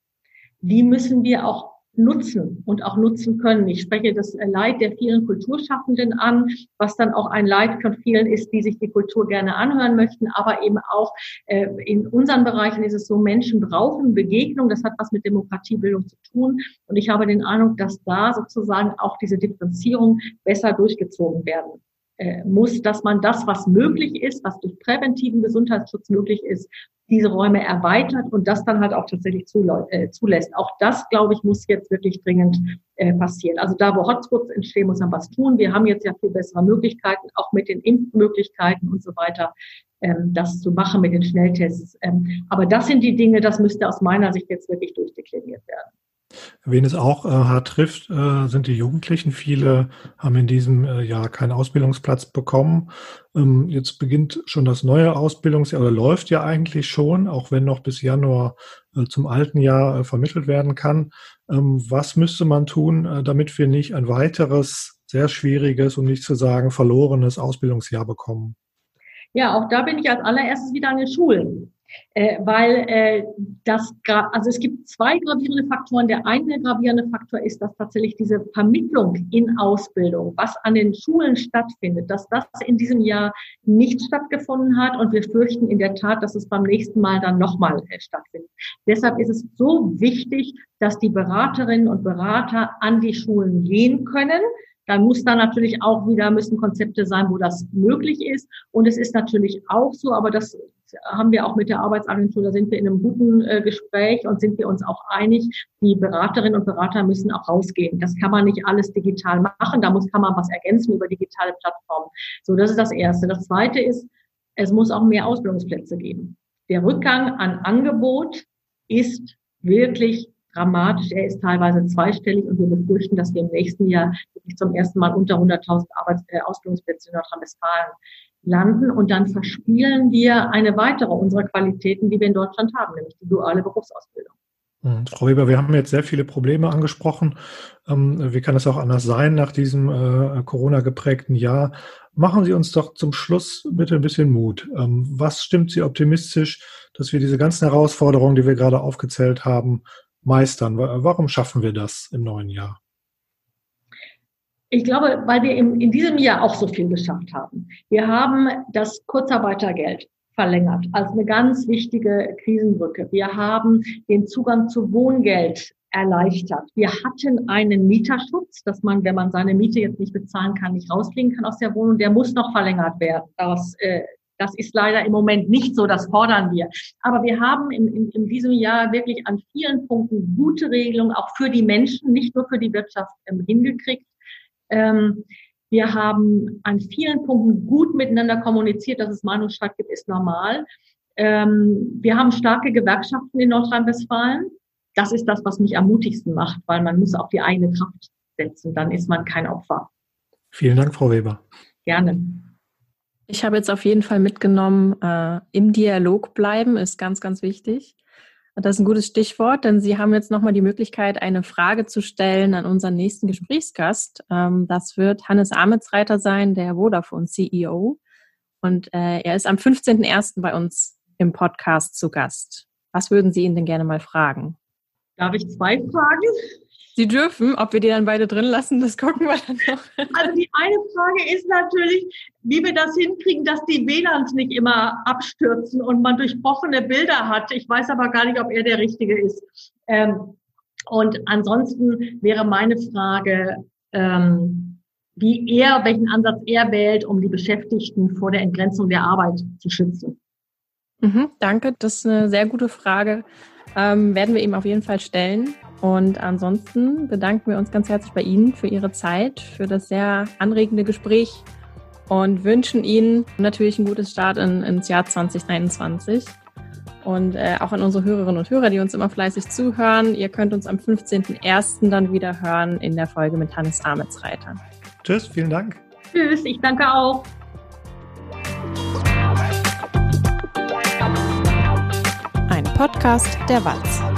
Die müssen wir auch nutzen und auch nutzen können. Ich spreche das Leid der vielen Kulturschaffenden an, was dann auch ein Leid von vielen ist, die sich die Kultur gerne anhören möchten, aber eben auch äh, in unseren Bereichen ist es so, Menschen brauchen Begegnung, das hat was mit Demokratiebildung zu tun. Und ich habe den Eindruck, dass da sozusagen auch diese Differenzierung besser durchgezogen werden muss, dass man das, was möglich ist, was durch präventiven Gesundheitsschutz möglich ist, diese Räume erweitert und das dann halt auch tatsächlich äh, zulässt. Auch das, glaube ich, muss jetzt wirklich dringend äh, passieren. Also da, wo Hotspots entstehen, muss man was tun. Wir haben jetzt ja viel bessere Möglichkeiten, auch mit den Impfmöglichkeiten und so weiter, ähm, das zu machen mit den Schnelltests. Ähm, aber das sind die Dinge, das müsste aus meiner Sicht jetzt wirklich durchdekliniert werden. Wen es auch äh, hart trifft, äh, sind die Jugendlichen. Viele haben in diesem äh, Jahr keinen Ausbildungsplatz bekommen. Ähm, jetzt beginnt schon das neue Ausbildungsjahr oder läuft ja eigentlich schon, auch wenn noch bis Januar äh, zum alten Jahr äh, vermittelt werden kann. Ähm, was müsste man tun, äh, damit wir nicht ein weiteres sehr schwieriges, um nicht zu sagen verlorenes Ausbildungsjahr bekommen? Ja, auch da bin ich als allererstes wieder an den Schulen äh, weil äh, das, also es gibt zwei gravierende Faktoren. Der eine gravierende Faktor ist, dass tatsächlich diese Vermittlung in Ausbildung, was an den Schulen stattfindet, dass das in diesem Jahr nicht stattgefunden hat und wir fürchten in der Tat, dass es beim nächsten Mal dann nochmal äh, stattfindet. Deshalb ist es so wichtig, dass die Beraterinnen und Berater an die Schulen gehen können, dann muss da natürlich auch wieder, müssen Konzepte sein, wo das möglich ist. Und es ist natürlich auch so, aber das haben wir auch mit der Arbeitsagentur, da sind wir in einem guten äh, Gespräch und sind wir uns auch einig, die Beraterinnen und Berater müssen auch rausgehen. Das kann man nicht alles digital machen, da muss, kann man was ergänzen über digitale Plattformen. So, das ist das Erste. Das Zweite ist, es muss auch mehr Ausbildungsplätze geben. Der Rückgang an Angebot ist wirklich dramatisch. Er ist teilweise zweistellig und wir befürchten, dass wir im nächsten Jahr wirklich zum ersten Mal unter 100.000 Arbeits äh, Ausbildungsplätze in Nordrhein-Westfalen landen und dann verspielen wir eine weitere unserer Qualitäten, die wir in Deutschland haben, nämlich die duale Berufsausbildung. Hm, Frau Weber, wir haben jetzt sehr viele Probleme angesprochen. Ähm, wie kann es auch anders sein nach diesem äh, Corona geprägten Jahr? Machen Sie uns doch zum Schluss bitte ein bisschen Mut. Ähm, was stimmt Sie optimistisch, dass wir diese ganzen Herausforderungen, die wir gerade aufgezählt haben, meistern? Warum schaffen wir das im neuen Jahr? Ich glaube, weil wir in, in diesem Jahr auch so viel geschafft haben. Wir haben das Kurzarbeitergeld verlängert als eine ganz wichtige Krisenbrücke. Wir haben den Zugang zu Wohngeld erleichtert. Wir hatten einen Mieterschutz, dass man, wenn man seine Miete jetzt nicht bezahlen kann, nicht rausfliegen kann aus der Wohnung. Der muss noch verlängert werden. Das, äh, das ist leider im Moment nicht so, das fordern wir. Aber wir haben in, in, in diesem Jahr wirklich an vielen Punkten gute Regelungen, auch für die Menschen, nicht nur für die Wirtschaft, ähm, hingekriegt. Ähm, wir haben an vielen Punkten gut miteinander kommuniziert, dass es Meinungsstreit gibt, ist normal. Ähm, wir haben starke Gewerkschaften in Nordrhein-Westfalen. Das ist das, was mich am mutigsten macht, weil man muss auf die eigene Kraft setzen. Dann ist man kein Opfer. Vielen Dank, Frau Weber. Gerne. Ich habe jetzt auf jeden Fall mitgenommen, äh, im Dialog bleiben ist ganz, ganz wichtig. Das ist ein gutes Stichwort, denn Sie haben jetzt nochmal die Möglichkeit, eine Frage zu stellen an unseren nächsten Gesprächsgast. Ähm, das wird Hannes Ametsreiter sein, der Vodafone CEO. Und äh, er ist am 15.01. bei uns im Podcast zu Gast. Was würden Sie ihn denn gerne mal fragen? Darf ich zwei fragen? Sie dürfen, ob wir die dann beide drin lassen, das gucken wir dann noch. Also die eine Frage ist natürlich, wie wir das hinkriegen, dass die WLANs nicht immer abstürzen und man durchbrochene Bilder hat. Ich weiß aber gar nicht, ob er der Richtige ist. Ähm, und ansonsten wäre meine Frage, ähm, wie er, welchen Ansatz er wählt, um die Beschäftigten vor der Entgrenzung der Arbeit zu schützen. Mhm, danke, das ist eine sehr gute Frage. Ähm, werden wir ihm auf jeden Fall stellen. Und ansonsten bedanken wir uns ganz herzlich bei Ihnen für Ihre Zeit, für das sehr anregende Gespräch und wünschen Ihnen natürlich einen guten Start in, ins Jahr 2021. Und äh, auch an unsere Hörerinnen und Hörer, die uns immer fleißig zuhören. Ihr könnt uns am 15.01. dann wieder hören in der Folge mit Hannes Ametsreiter. Tschüss, vielen Dank. Tschüss, ich danke auch. Ein Podcast der Walz.